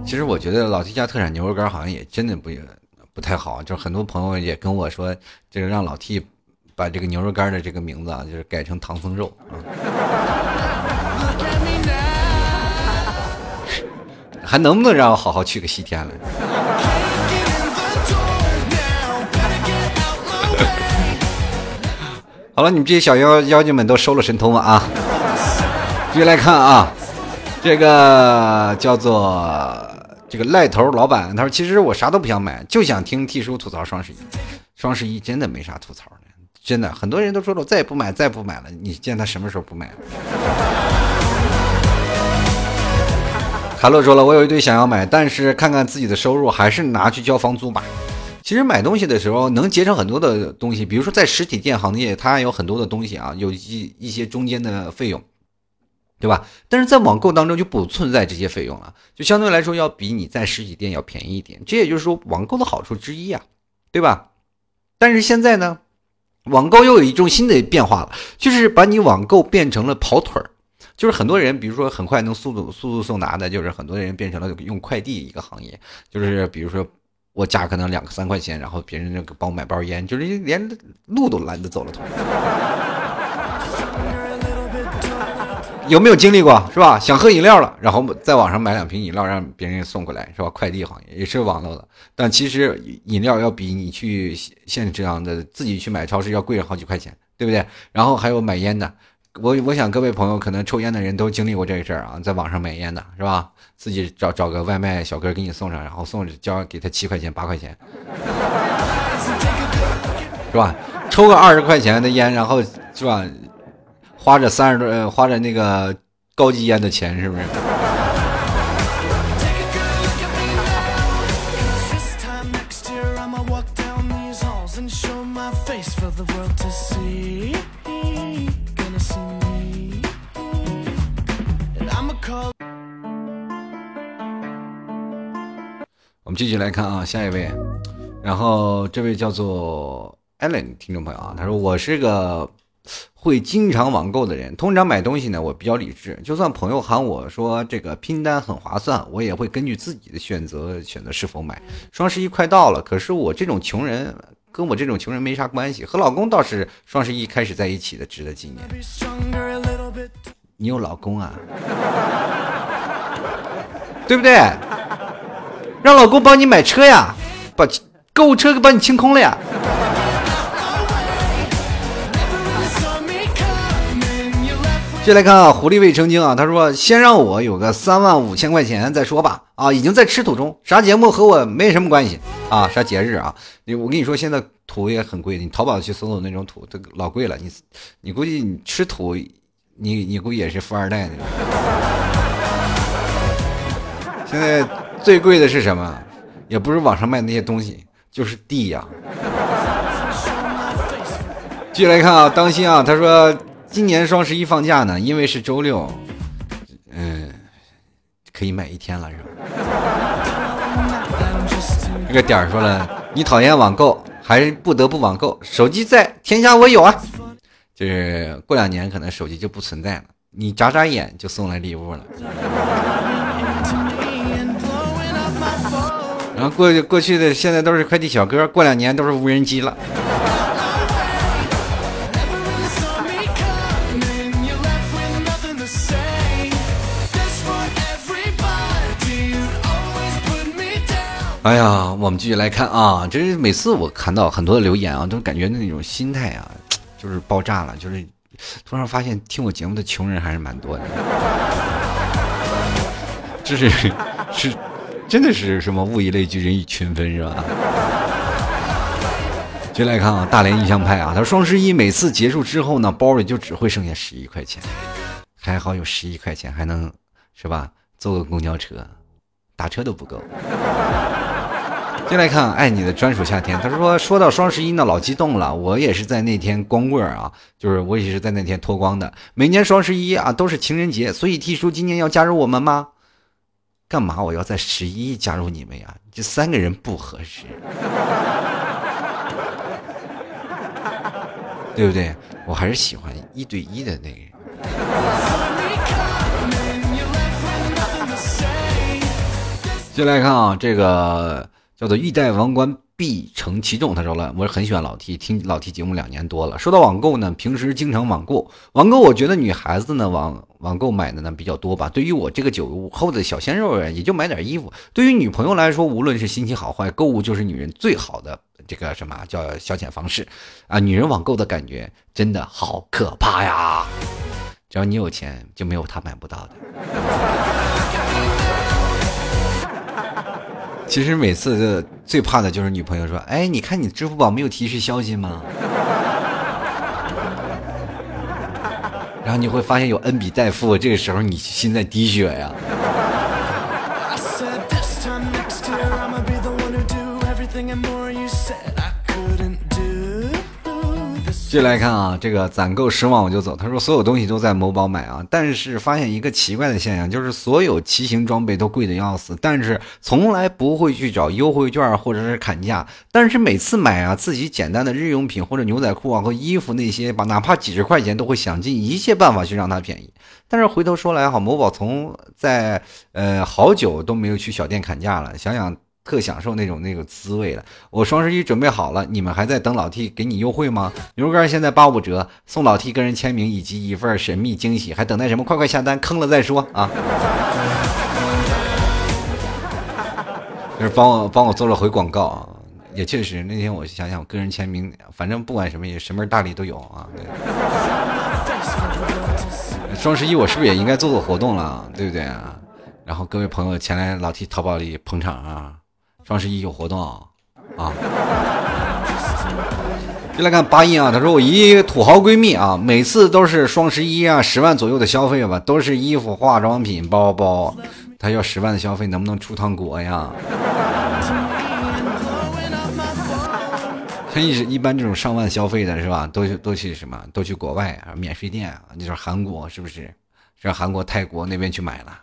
其实我觉得老 T 家特产牛肉干好像也真的不不太好，就是很多朋友也跟我说，这个让老 T 把这个牛肉干的这个名字啊，就是改成唐僧肉啊，还能不能让我好好去个西天了？好了，你们这些小妖妖精们都收了神通了啊！继续来看啊，这个叫做这个赖头老板，他说：“其实我啥都不想买，就想听 T 叔吐槽双十一。双十一真的没啥吐槽的，真的，很多人都说了，我再也不买，再也不买了。你见他什么时候不买了？”卡洛说了：“我有一堆想要买，但是看看自己的收入，还是拿去交房租吧。”其实买东西的时候能节省很多的东西，比如说在实体店行业，它有很多的东西啊，有一一些中间的费用，对吧？但是在网购当中就不存在这些费用了，就相对来说要比你在实体店要便宜一点。这也就是说网购的好处之一啊，对吧？但是现在呢，网购又有一种新的变化了，就是把你网购变成了跑腿儿，就是很多人，比如说很快能速度速度送达的，就是很多人变成了用快递一个行业，就是比如说。我加可能两个三块钱，然后别人那个帮我买包烟，就是连路都懒得走了。有没有经历过是吧？想喝饮料了，然后在网上买两瓶饮料，让别人送过来是吧？快递行业也是网络的，但其实饮料要比你去现这样的自己去买超市要贵上好几块钱，对不对？然后还有买烟的。我我想各位朋友可能抽烟的人都经历过这个事儿啊，在网上买烟的是吧？自己找找个外卖小哥给你送上，然后送交给他七块钱八块钱，是吧？抽个二十块钱的烟，然后是吧？花着三十多，花着那个高级烟的钱，是不是？我们继续来看啊，下一位，然后这位叫做 Allen 听众朋友啊，他说我是个会经常网购的人，通常买东西呢，我比较理智，就算朋友喊我说这个拼单很划算，我也会根据自己的选择选择是否买。双十一快到了，可是我这种穷人跟我这种穷人没啥关系，和老公倒是双十一开始在一起的，值得纪念。你有老公啊？对不对？让老公帮你买车呀，把购物车给帮你清空了呀。接来看啊，狐狸未成精啊，他说先让我有个三万五千块钱再说吧。啊，已经在吃土中，啥节目和我没什么关系啊，啥节日啊？你我跟你说，现在土也很贵，你淘宝去搜搜那种土，这老贵了。你你估计你吃土，你你估计也是富二代那种。现在最贵的是什么？也不是网上卖那些东西，就是地呀。继续来看啊，当心啊！他说今年双十一放假呢，因为是周六，嗯，可以买一天了是吧？这个点儿说了，你讨厌网购，还是不得不网购？手机在天下我有啊！就是过两年可能手机就不存在了，你眨眨眼就送来礼物了。过去过去的现在都是快递小哥，过两年都是无人机了。哎呀，我们继续来看啊！这是每次我看到很多的留言啊，都感觉那种心态啊，就是爆炸了。就是突然发现听我节目的穷人还是蛮多的，这是是真的是什么物以类聚，人以群分是吧？继续来看啊，大连印象派啊，他说双十一每次结束之后呢，包里就只会剩下十一块钱，还好有十一块钱还能是吧？坐个公交车，打车都不够。进来看，爱你的专属夏天。他说：“说到双十一呢，老激动了。我也是在那天光棍啊，就是我也是在那天脱光的。每年双十一啊，都是情人节，所以 T 叔今年要加入我们吗？干嘛我要在十一加入你们呀？这三个人不合适，对不对？我还是喜欢一对一的那个人。”进来看啊，这个。叫做欲戴王冠必承其重，他说了，我很喜欢老 T，听老 T 节目两年多了。说到网购呢，平时经常网购，网购我觉得女孩子呢网网购买的呢比较多吧。对于我这个九五后的小鲜肉也就买点衣服。对于女朋友来说，无论是心情好坏，购物就是女人最好的这个什么叫消遣方式啊。女人网购的感觉真的好可怕呀！只要你有钱，就没有她买不到的。其实每次最怕的就是女朋友说：“哎，你看你支付宝没有提示消息吗？” 然后你会发现有 N 笔代付，这个时候你心在滴血呀。续来看啊，这个攒够十万我就走。他说所有东西都在某宝买啊，但是发现一个奇怪的现象，就是所有骑行装备都贵的要死，但是从来不会去找优惠券或者是砍价。但是每次买啊，自己简单的日用品或者牛仔裤啊和衣服那些吧，哪怕几十块钱都会想尽一切办法去让它便宜。但是回头说来哈，某宝从在呃好久都没有去小店砍价了，想想。特享受那种那个滋味了。我双十一准备好了，你们还在等老 T 给你优惠吗？牛肉干现在八五折，送老 T 个人签名以及一份神秘惊喜，还等待什么？快快下单，坑了再说啊！就是帮我帮我做了回广告啊，也确实那天我想想，我个人签名，反正不管什么也什么大礼都有啊。双十一我是不是也应该做做活动了，对不对啊？然后各位朋友前来老 T 淘宝里捧场啊！双十一有活动啊！就来看八一啊，他说我一土豪闺蜜啊，每次都是双十一啊，十万左右的消费吧，都是衣服、化妆品、包包。她要十万的消费，能不能出趟国呀？像一一般这种上万消费的是吧？都都去什么？都去国外啊，免税店啊，你说韩国是不是？上韩国、泰国那边去买了。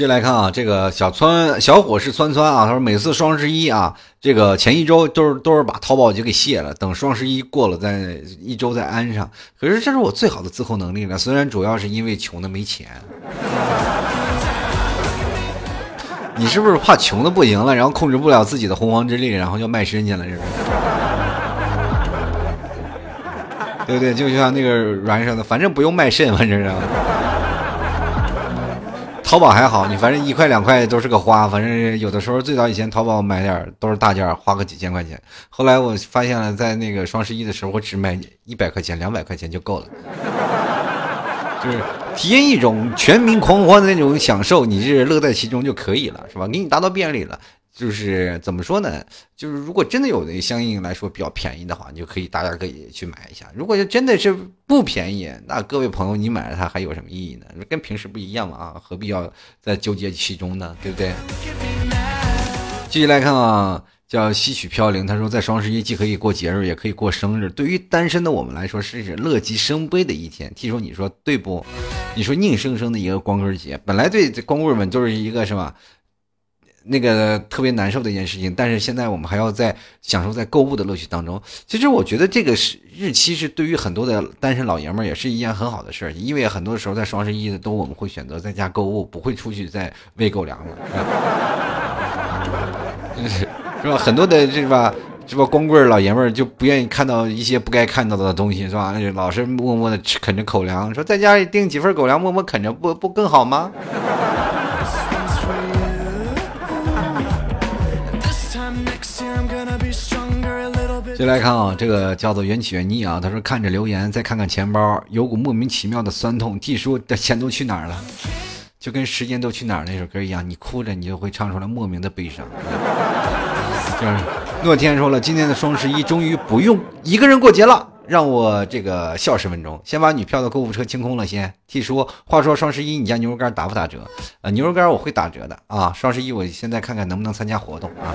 接来看啊，这个小川小伙是川川啊，他说每次双十一啊，这个前一周都是都是把淘宝就给卸了，等双十一过了再一周再安上。可是这是我最好的自控能力了，虽然主要是因为穷的没钱。你是不是怕穷的不行了，然后控制不了自己的洪荒之力，然后要卖身去了，是不是？对不对？就像那个软上的，反正不用卖肾，反正是。淘宝还好，你反正一块两块都是个花，反正有的时候最早以前淘宝买点都是大件，花个几千块钱。后来我发现了，在那个双十一的时候，我只买一百块钱、两百块钱就够了，就是体验一种全民狂欢的那种享受，你是乐在其中就可以了，是吧？给你达到便利了。就是怎么说呢？就是如果真的有的相应来说比较便宜的话，你就可以大家可以去买一下。如果真的是不便宜，那各位朋友你买了它还有什么意义呢？跟平时不一样嘛啊，何必要在纠结其中呢？对不对？继续来看啊，叫吸取飘零，他说在双十一既可以过节日，也可以过生日。对于单身的我们来说，是乐极生悲的一天。听说你说对不？你说硬生生的一个光棍节，本来对光棍们就是一个什么？那个特别难受的一件事情，但是现在我们还要在享受在购物的乐趣当中。其实我觉得这个是日期是对于很多的单身老爷们也是一件很好的事儿，因为很多时候在双十一的都我们会选择在家购物，不会出去再喂狗粮了，是吧？很多的这吧，这吧光棍老爷们就不愿意看到一些不该看到的东西，是吧？老是默默的吃啃着口粮，说在家里订几份狗粮，默默啃着，不不更好吗？接来看啊，这个叫做缘起缘逆啊。他说看着留言，再看看钱包，有股莫名其妙的酸痛。T 叔的钱都去哪儿了？就跟时间都去哪儿那首歌一样，你哭着你就会唱出来莫名的悲伤。就是诺天说了，今天的双十一终于不用一个人过节了，让我这个笑十分钟。先把女票的购物车清空了先。T 叔，话说双十一你家牛肉干打不打折？呃，牛肉干我会打折的啊。双十一我现在看看能不能参加活动啊。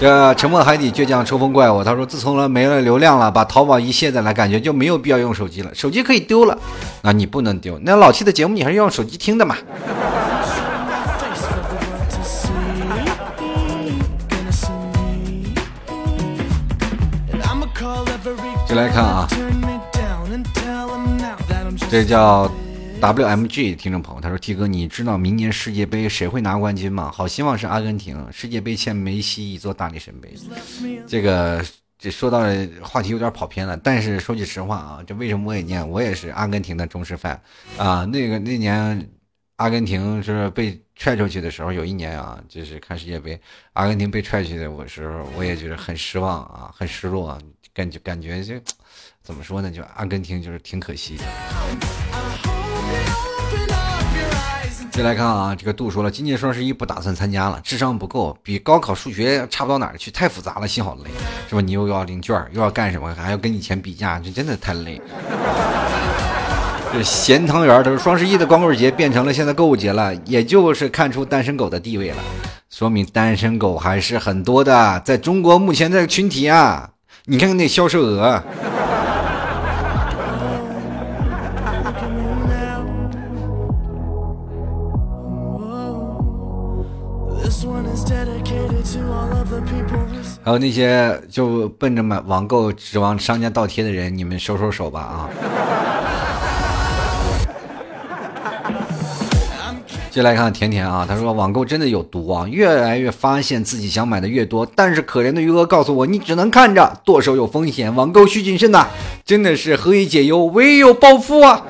这沉默海底倔强抽风怪物，他说：“自从了没了流量了，把淘宝一卸载了，感觉就没有必要用手机了。手机可以丢了，那你不能丢。那老七的节目你还是用手机听的嘛？”就来看啊，这叫。WMG 听众朋友，他说：“T 哥，你知道明年世界杯谁会拿冠军吗？好希望是阿根廷。世界杯欠梅西一座大力神杯。这个这说到话题有点跑偏了，但是说句实话啊，这为什么我也念？我也是阿根廷的忠实 fan 啊。那个那年阿根廷是被踹出去的时候，有一年啊，就是看世界杯，阿根廷被踹去的我时候，我也觉得很失望啊，很失落，感觉感觉就怎么说呢？就阿根廷就是挺可惜的。”再来看啊，这个杜说了，今年双十一不打算参加了，智商不够，比高考数学差不到哪儿去，太复杂了，心好累，是吧？你又要领券，又要干什么，还要跟以前比价，这真的太累。这咸汤圆，他说双十一的光棍节变成了现在购物节了，也就是看出单身狗的地位了，说明单身狗还是很多的，在中国目前这个群体啊，你看看那销售额。还有那些就奔着买网购指望商家倒贴的人，你们收收手吧啊！接下来看甜甜啊，他说网购真的有毒啊，越来越发现自己想买的越多，但是可怜的余额告诉我，你只能看着，剁手有风险，网购需谨慎呐！真的是何以解忧，唯有暴富啊！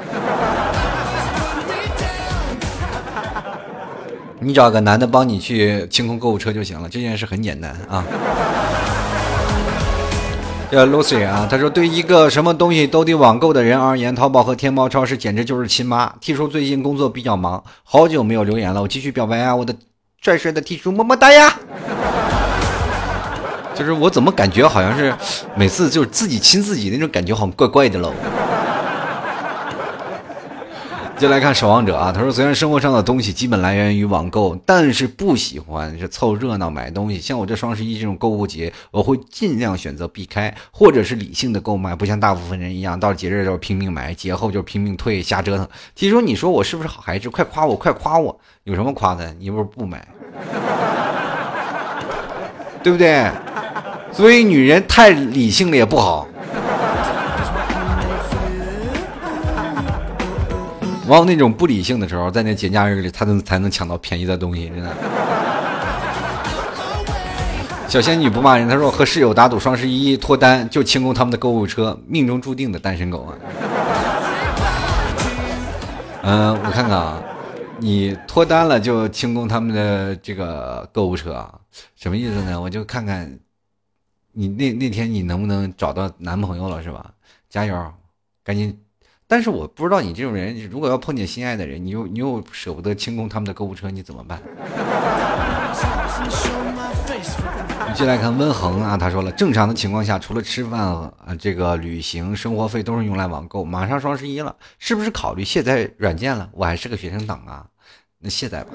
你找个男的帮你去清空购物车就行了，这件事很简单啊。叫 Lucy 啊，他说对一个什么东西都得网购的人而言，淘宝和天猫超市简直就是亲妈。T 叔最近工作比较忙，好久没有留言了，我继续表白啊，我的帅帅的 T 叔么么哒呀。就是我怎么感觉好像是每次就是自己亲自己那种感觉，好像怪怪的喽。接来看守望者啊，他说虽然生活上的东西基本来源于网购，但是不喜欢是凑热闹买东西。像我这双十一这种购物节，我会尽量选择避开，或者是理性的购买，不像大部分人一样，到节日就拼命买，节后就拼命退，瞎折腾。其实你说我是不是好孩子？快夸我，快夸我！有什么夸的？你不是不买，对不对？所以女人太理性了也不好。往往那种不理性的时候，在那节假日里，他能才能抢到便宜的东西，真的。小仙女不骂人，她说和室友打赌双十一脱单就清空他们的购物车，命中注定的单身狗啊！嗯，我看看啊，你脱单了就清空他们的这个购物车，什么意思呢？我就看看你那那天你能不能找到男朋友了，是吧？加油，赶紧！但是我不知道你这种人，如果要碰见心爱的人，你又你又舍不得清空他们的购物车，你怎么办？继续来看温恒啊，他说了，正常的情况下，除了吃饭啊，这个旅行生活费都是用来网购。马上双十一了，是不是考虑卸载软件了？我还是个学生党啊，那卸载吧。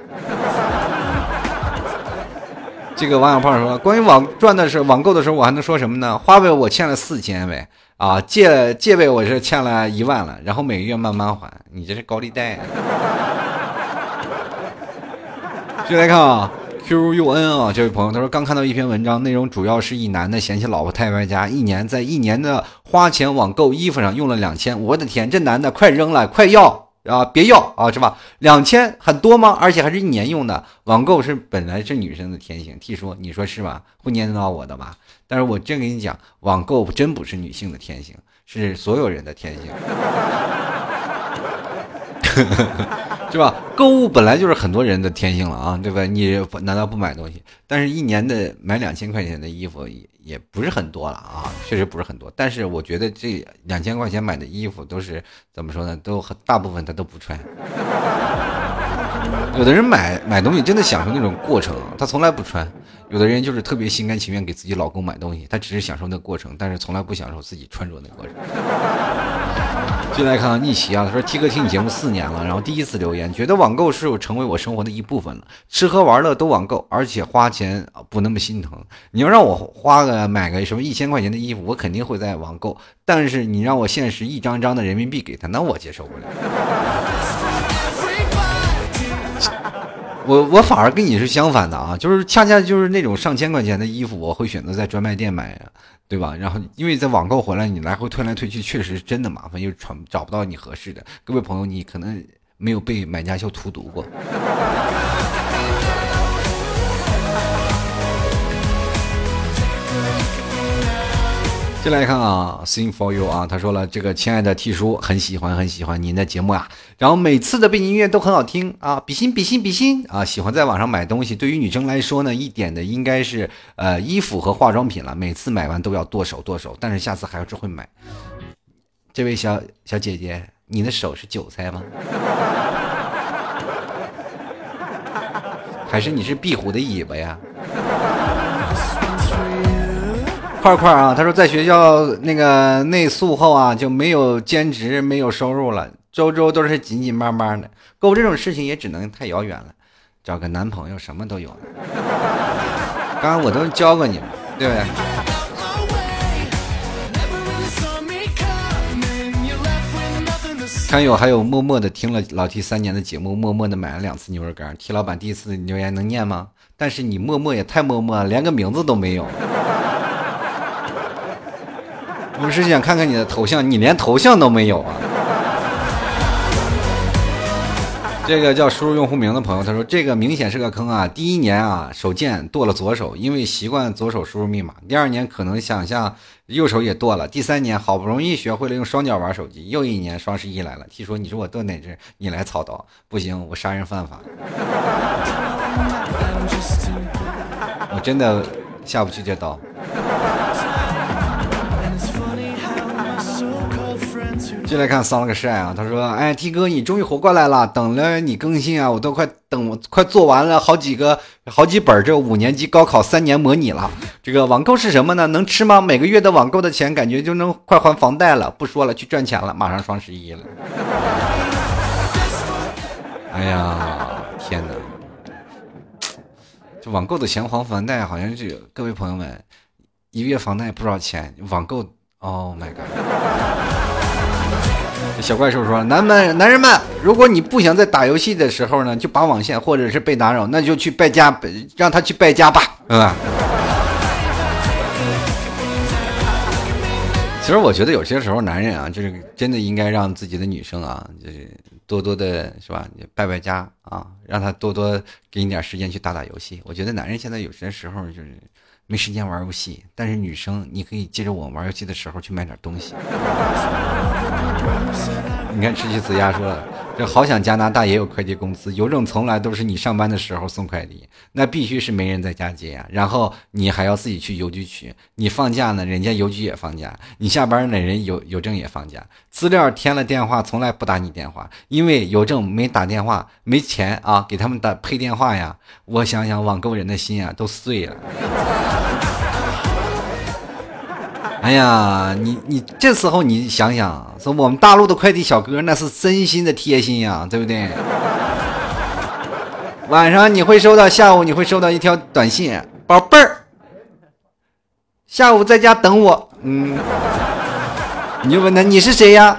这个王小胖说，关于网赚的是网购的时候，我还能说什么呢？花呗我欠了四千呗，啊，借借呗我是欠了一万了，然后每个月慢慢还，你这是高利贷。继续来看啊。Q U N 啊，这位朋友，他说刚看到一篇文章，内容主要是一男的嫌弃老婆太败家，一年在一年的花钱网购衣服上用了两千，我的天，这男的快扔了，快要啊，别要啊，是吧？两千很多吗？而且还是一年用的。网购是本来是女生的天性，T 说，你说是吧？会念叨我的吧？但是我真跟你讲，网购真不是女性的天性，是所有人的天性。是吧？购物本来就是很多人的天性了啊，对吧？你难道不买东西？但是一年的买两千块钱的衣服也也不是很多了啊，确实不是很多。但是我觉得这两千块钱买的衣服都是怎么说呢？都大部分他都不穿。有的人买买东西真的享受那种过程，他从来不穿；有的人就是特别心甘情愿给自己老公买东西，他只是享受那过程，但是从来不享受自己穿着那过程。进来看看逆袭啊！他说：“T 哥听你节目四年了，然后第一次留言，觉得网购是成为我生活的一部分了，吃喝玩乐都网购，而且花钱不那么心疼。你要让我花个买个什么一千块钱的衣服，我肯定会在网购。但是你让我现实一张张的人民币给他，那我接受不了。我我反而跟你是相反的啊，就是恰恰就是那种上千块钱的衣服，我会选择在专卖店买。”对吧？然后因为在网购回来，你来回退来退去，确实真的麻烦，又找找不到你合适的。各位朋友，你可能没有被买家秀荼毒过。进来看啊，Sing for you 啊，他说了，这个亲爱的 T 叔很喜欢很喜欢您的节目啊，然后每次的背景音乐都很好听啊，比心比心比心啊，喜欢在网上买东西，对于女生来说呢，一点的应该是呃衣服和化妆品了，每次买完都要剁手剁手，但是下次还是会买。这位小小姐姐，你的手是韭菜吗？还是你是壁虎的尾巴呀？块块啊，他说在学校那个内宿后啊，就没有兼职，没有收入了，周周都是紧紧巴巴的。购物这种事情也只能太遥远了，找个男朋友什么都有了。刚刚我都教过你们，对不对？看有还有默默的听了老 T 三年的节目，默默的买了两次牛肉干。T 老板第一次留言能念吗？但是你默默也太默默了，连个名字都没有。我是想看看你的头像，你连头像都没有啊！这个叫输入用户名的朋友，他说这个明显是个坑啊！第一年啊，手贱剁了左手，因为习惯左手输入密码；第二年可能想象右手也剁了；第三年好不容易学会了用双脚玩手机，又一年双十一来了听说你说我剁哪只？你来操刀，不行，我杀人犯法，我真的下不去这刀。进来看骚了个帅啊！他说：“哎，T 哥，你终于活过来了，等了你更新啊，我都快等快做完了好几个好几本这五年级高考三年模拟了。这个网购是什么呢？能吃吗？每个月的网购的钱感觉就能快还房贷了。不说了，去赚钱了。马上双十一了。哎呀，天哪！这网购的钱还房贷，好像是各位朋友们，一个月房贷不少钱。网购，Oh my god！” 小怪兽说：“男们，男人们，如果你不想在打游戏的时候呢，就拔网线或者是被打扰，那就去败家，让他去败家吧，对吧？”其实我觉得有些时候男人啊，就是真的应该让自己的女生啊，就是多多的是吧，败败家啊，让他多多给你点时间去打打游戏。我觉得男人现在有些时候就是。没时间玩游戏，但是女生，你可以借着我玩游戏的时候去买点东西。你看，吃鸡子鸭说了，这好想加拿大也有快递公司，邮政从来都是你上班的时候送快递，那必须是没人在家接呀。然后你还要自己去邮局取，你放假呢，人家邮局也放假；你下班呢，人邮邮政也放假。资料填了电话，从来不打你电话，因为邮政没打电话，没钱啊，给他们打配电话呀。我想想，网购人的心啊，都碎了。哎呀，你你这时候你想想，说我们大陆的快递小哥那是真心的贴心呀，对不对？晚上你会收到，下午你会收到一条短信，宝贝儿，下午在家等我。嗯，你就问他你是谁呀？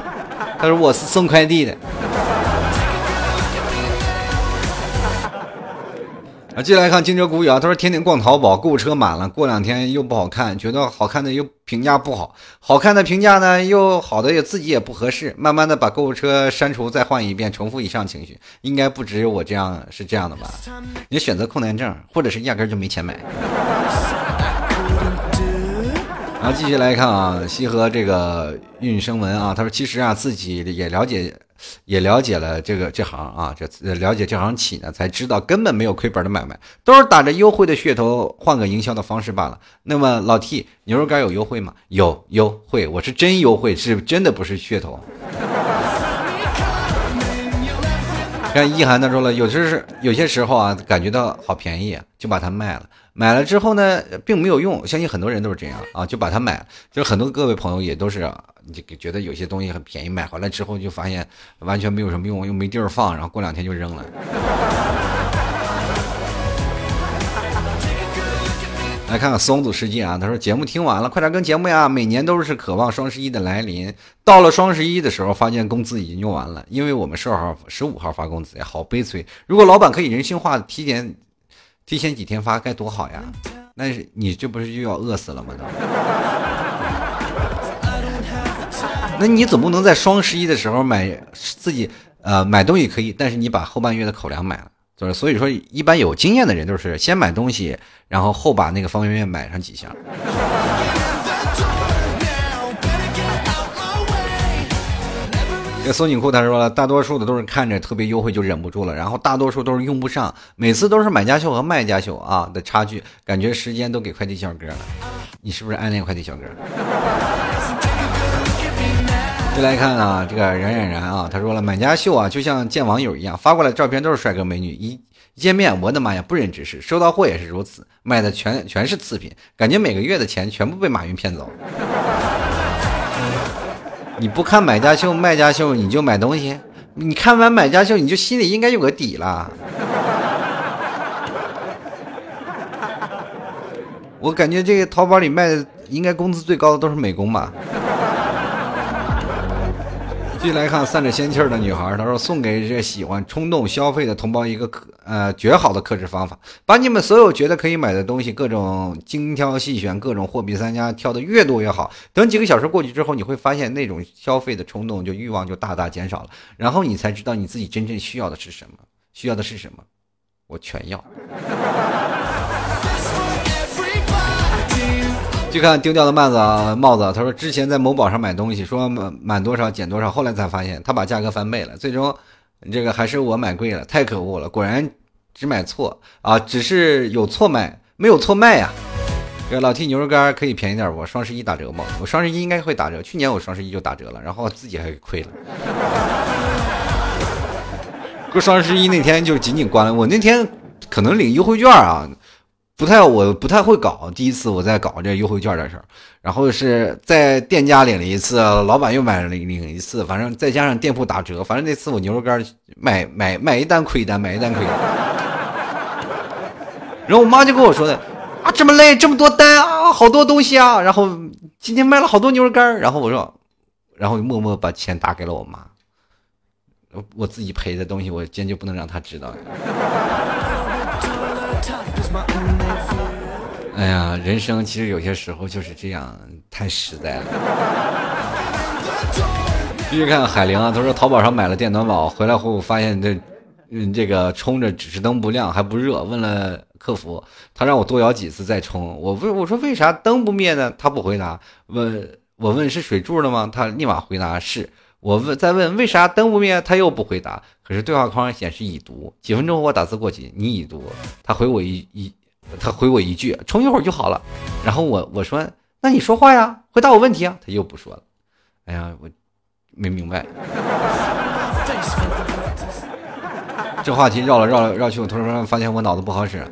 他说我是送快递的。啊，接下来看金哲古语啊，他说天天逛淘宝，购物车满了，过两天又不好看，觉得好看的又评价不好，好看的评价呢又好的也自己也不合适，慢慢的把购物车删除，再换一遍，重复以上情绪，应该不只有我这样是这样的吧？你选择困难症，或者是压根就没钱买。然后继续来看啊，西河这个运生文啊，他说其实啊自己也了解。也了解了这个这行啊，这了解这行起呢，才知道根本没有亏本的买卖，都是打着优惠的噱头，换个营销的方式罢了。那么老 T 牛肉干有优惠吗？有优惠，我是真优惠，是真的不是噱头。看一涵他说了，有些是有些时候啊，感觉到好便宜，就把它卖了。买了之后呢，并没有用，相信很多人都是这样啊，就把它买了。就是很多各位朋友也都是，你觉得有些东西很便宜，买回来之后就发现完全没有什么用，又没地儿放，然后过两天就扔了。来看看松子世界啊，他说节目听完了，快点跟节目呀！每年都是渴望双十一的来临，到了双十一的时候，发现工资已经用完了，因为我们十二号、十五号发工资呀，好悲催。如果老板可以人性化，提前。提前几天发该多好呀！那是你这不是又要饿死了吗？那你总不能在双十一的时候买自己呃买东西可以，但是你把后半月的口粮买了，就是所以说一般有经验的人都是先买东西，然后后把那个方便面买上几箱。这松紧裤他说了，大多数的都是看着特别优惠就忍不住了，然后大多数都是用不上，每次都是买家秀和卖家秀啊的差距，感觉时间都给快递小哥了。你是不是暗恋快递小哥？再来看啊，这个冉冉冉啊，他说了，买家秀啊就像见网友一样，发过来照片都是帅哥美女，一见面我的妈呀不忍直视，收到货也是如此，卖的全全是次品，感觉每个月的钱全部被马云骗走。你不看买家秀、卖家秀，你就买东西？你看完买家秀，你就心里应该有个底了。我感觉这个淘宝里卖的，应该工资最高的都是美工吧。继续来看散着仙气儿的女孩，她说：“送给这喜欢冲动消费的同胞一个克呃绝好的克制方法，把你们所有觉得可以买的东西，各种精挑细选，各种货比三家，挑的越多越好。等几个小时过去之后，你会发现那种消费的冲动就欲望就大大减少了，然后你才知道你自己真正需要的是什么，需要的是什么，我全要。”去看丢掉的帽子啊，帽子。他说之前在某宝上买东西，说满满多少减多少，后来才发现他把价格翻倍了，最终这个还是我买贵了，太可恶了。果然只买错啊，只是有错买，没有错卖呀。这老 T 牛肉干可以便宜点不？双十一打折吗？我双十一应该会打折，去年我双十一就打折了，然后自己还给亏了。过双十一那天就紧紧关了，我那天可能领优惠券啊。不太，我不太会搞。第一次我在搞这优惠券的事儿，然后是在店家领了一次，老板又买了领一次，反正再加上店铺打折，反正那次我牛肉干买买买一单亏一单，买一单亏一单。然后我妈就跟我说的啊，这么累，这么多单啊，好多东西啊，然后今天卖了好多牛肉干，然后我说，然后默默把钱打给了我妈，我自己赔的东西，我坚决不能让她知道。哎呀，人生其实有些时候就是这样，太实在了。继续看海玲啊，他说淘宝上买了电暖宝，回来后发现这，嗯，这个充着指示灯不亮还不热，问了客服，他让我多摇几次再充。我问我说为啥灯不灭呢？他不回答。问我问是水柱的吗？他立马回答是。我问再问为啥灯不灭，他又不回答。可是对话框显示已读。几分钟后我打字过去，你已读。他回我一一，他回我一句，充一会儿就好了。然后我我说那你说话呀，回答我问题啊。他又不说了。哎呀，我没明白。这话题绕了绕了绕去，我突然发现我脑子不好使。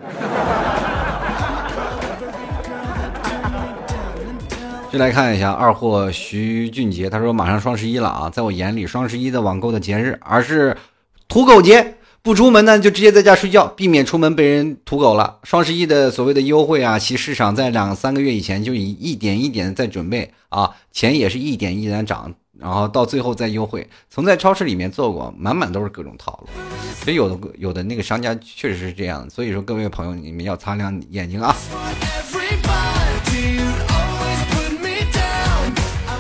就来看一下二货徐俊杰，他说马上双十一了啊，在我眼里，双十一的网购的节日，而是土狗节。不出门呢，就直接在家睡觉，避免出门被人土狗了。双十一的所谓的优惠啊，其市场在两三个月以前就一一点一点在准备啊，钱也是一点一点涨，然后到最后再优惠。曾在超市里面做过，满满都是各种套路。所以有的有的那个商家确实是这样，所以说各位朋友，你们要擦亮眼睛啊。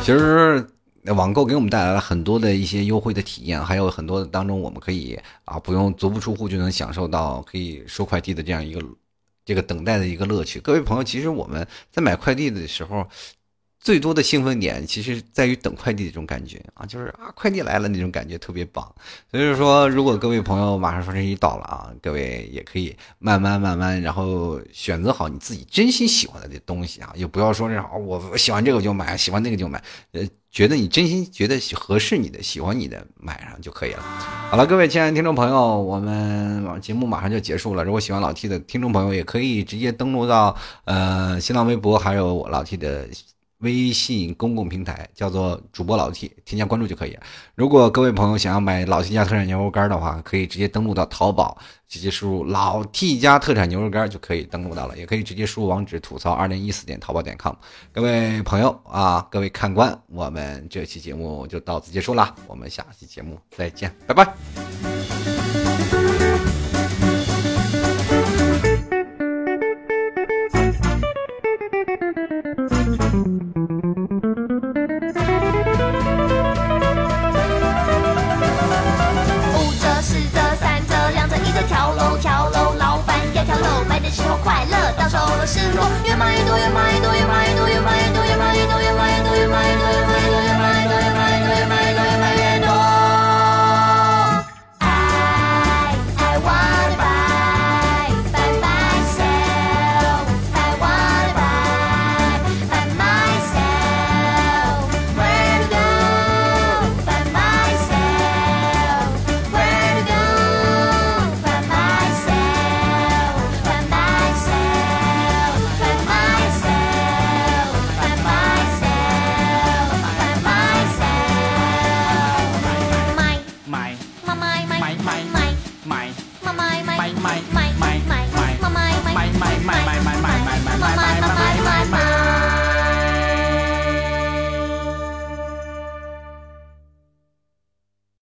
其实网购给我们带来了很多的一些优惠的体验，还有很多当中我们可以啊不用足不出户就能享受到可以收快递的这样一个这个等待的一个乐趣。各位朋友，其实我们在买快递的时候。最多的兴奋点其实在于等快递的这种感觉啊，就是啊，快递来了那种感觉特别棒。所以说，如果各位朋友马上双十一到了啊，各位也可以慢慢慢慢，然后选择好你自己真心喜欢的这东西啊，也不要说这啊，我喜欢这个就买，喜欢那个就买，呃，觉得你真心觉得合适你的、喜欢你的买上就可以了。好了，各位亲爱的听众朋友，我们节目马上就结束了。如果喜欢老 T 的听众朋友，也可以直接登录到呃新浪微博，还有我老 T 的。微信公共平台叫做主播老 T，添加关注就可以。如果各位朋友想要买老 T 家特产牛肉干的话，可以直接登录到淘宝，直接输入老 T 家特产牛肉干就可以登录到了。也可以直接输入网址吐槽二零一四点淘宝点 com。各位朋友啊，各位看官，我们这期节目就到此结束了，我们下期节目再见，拜拜。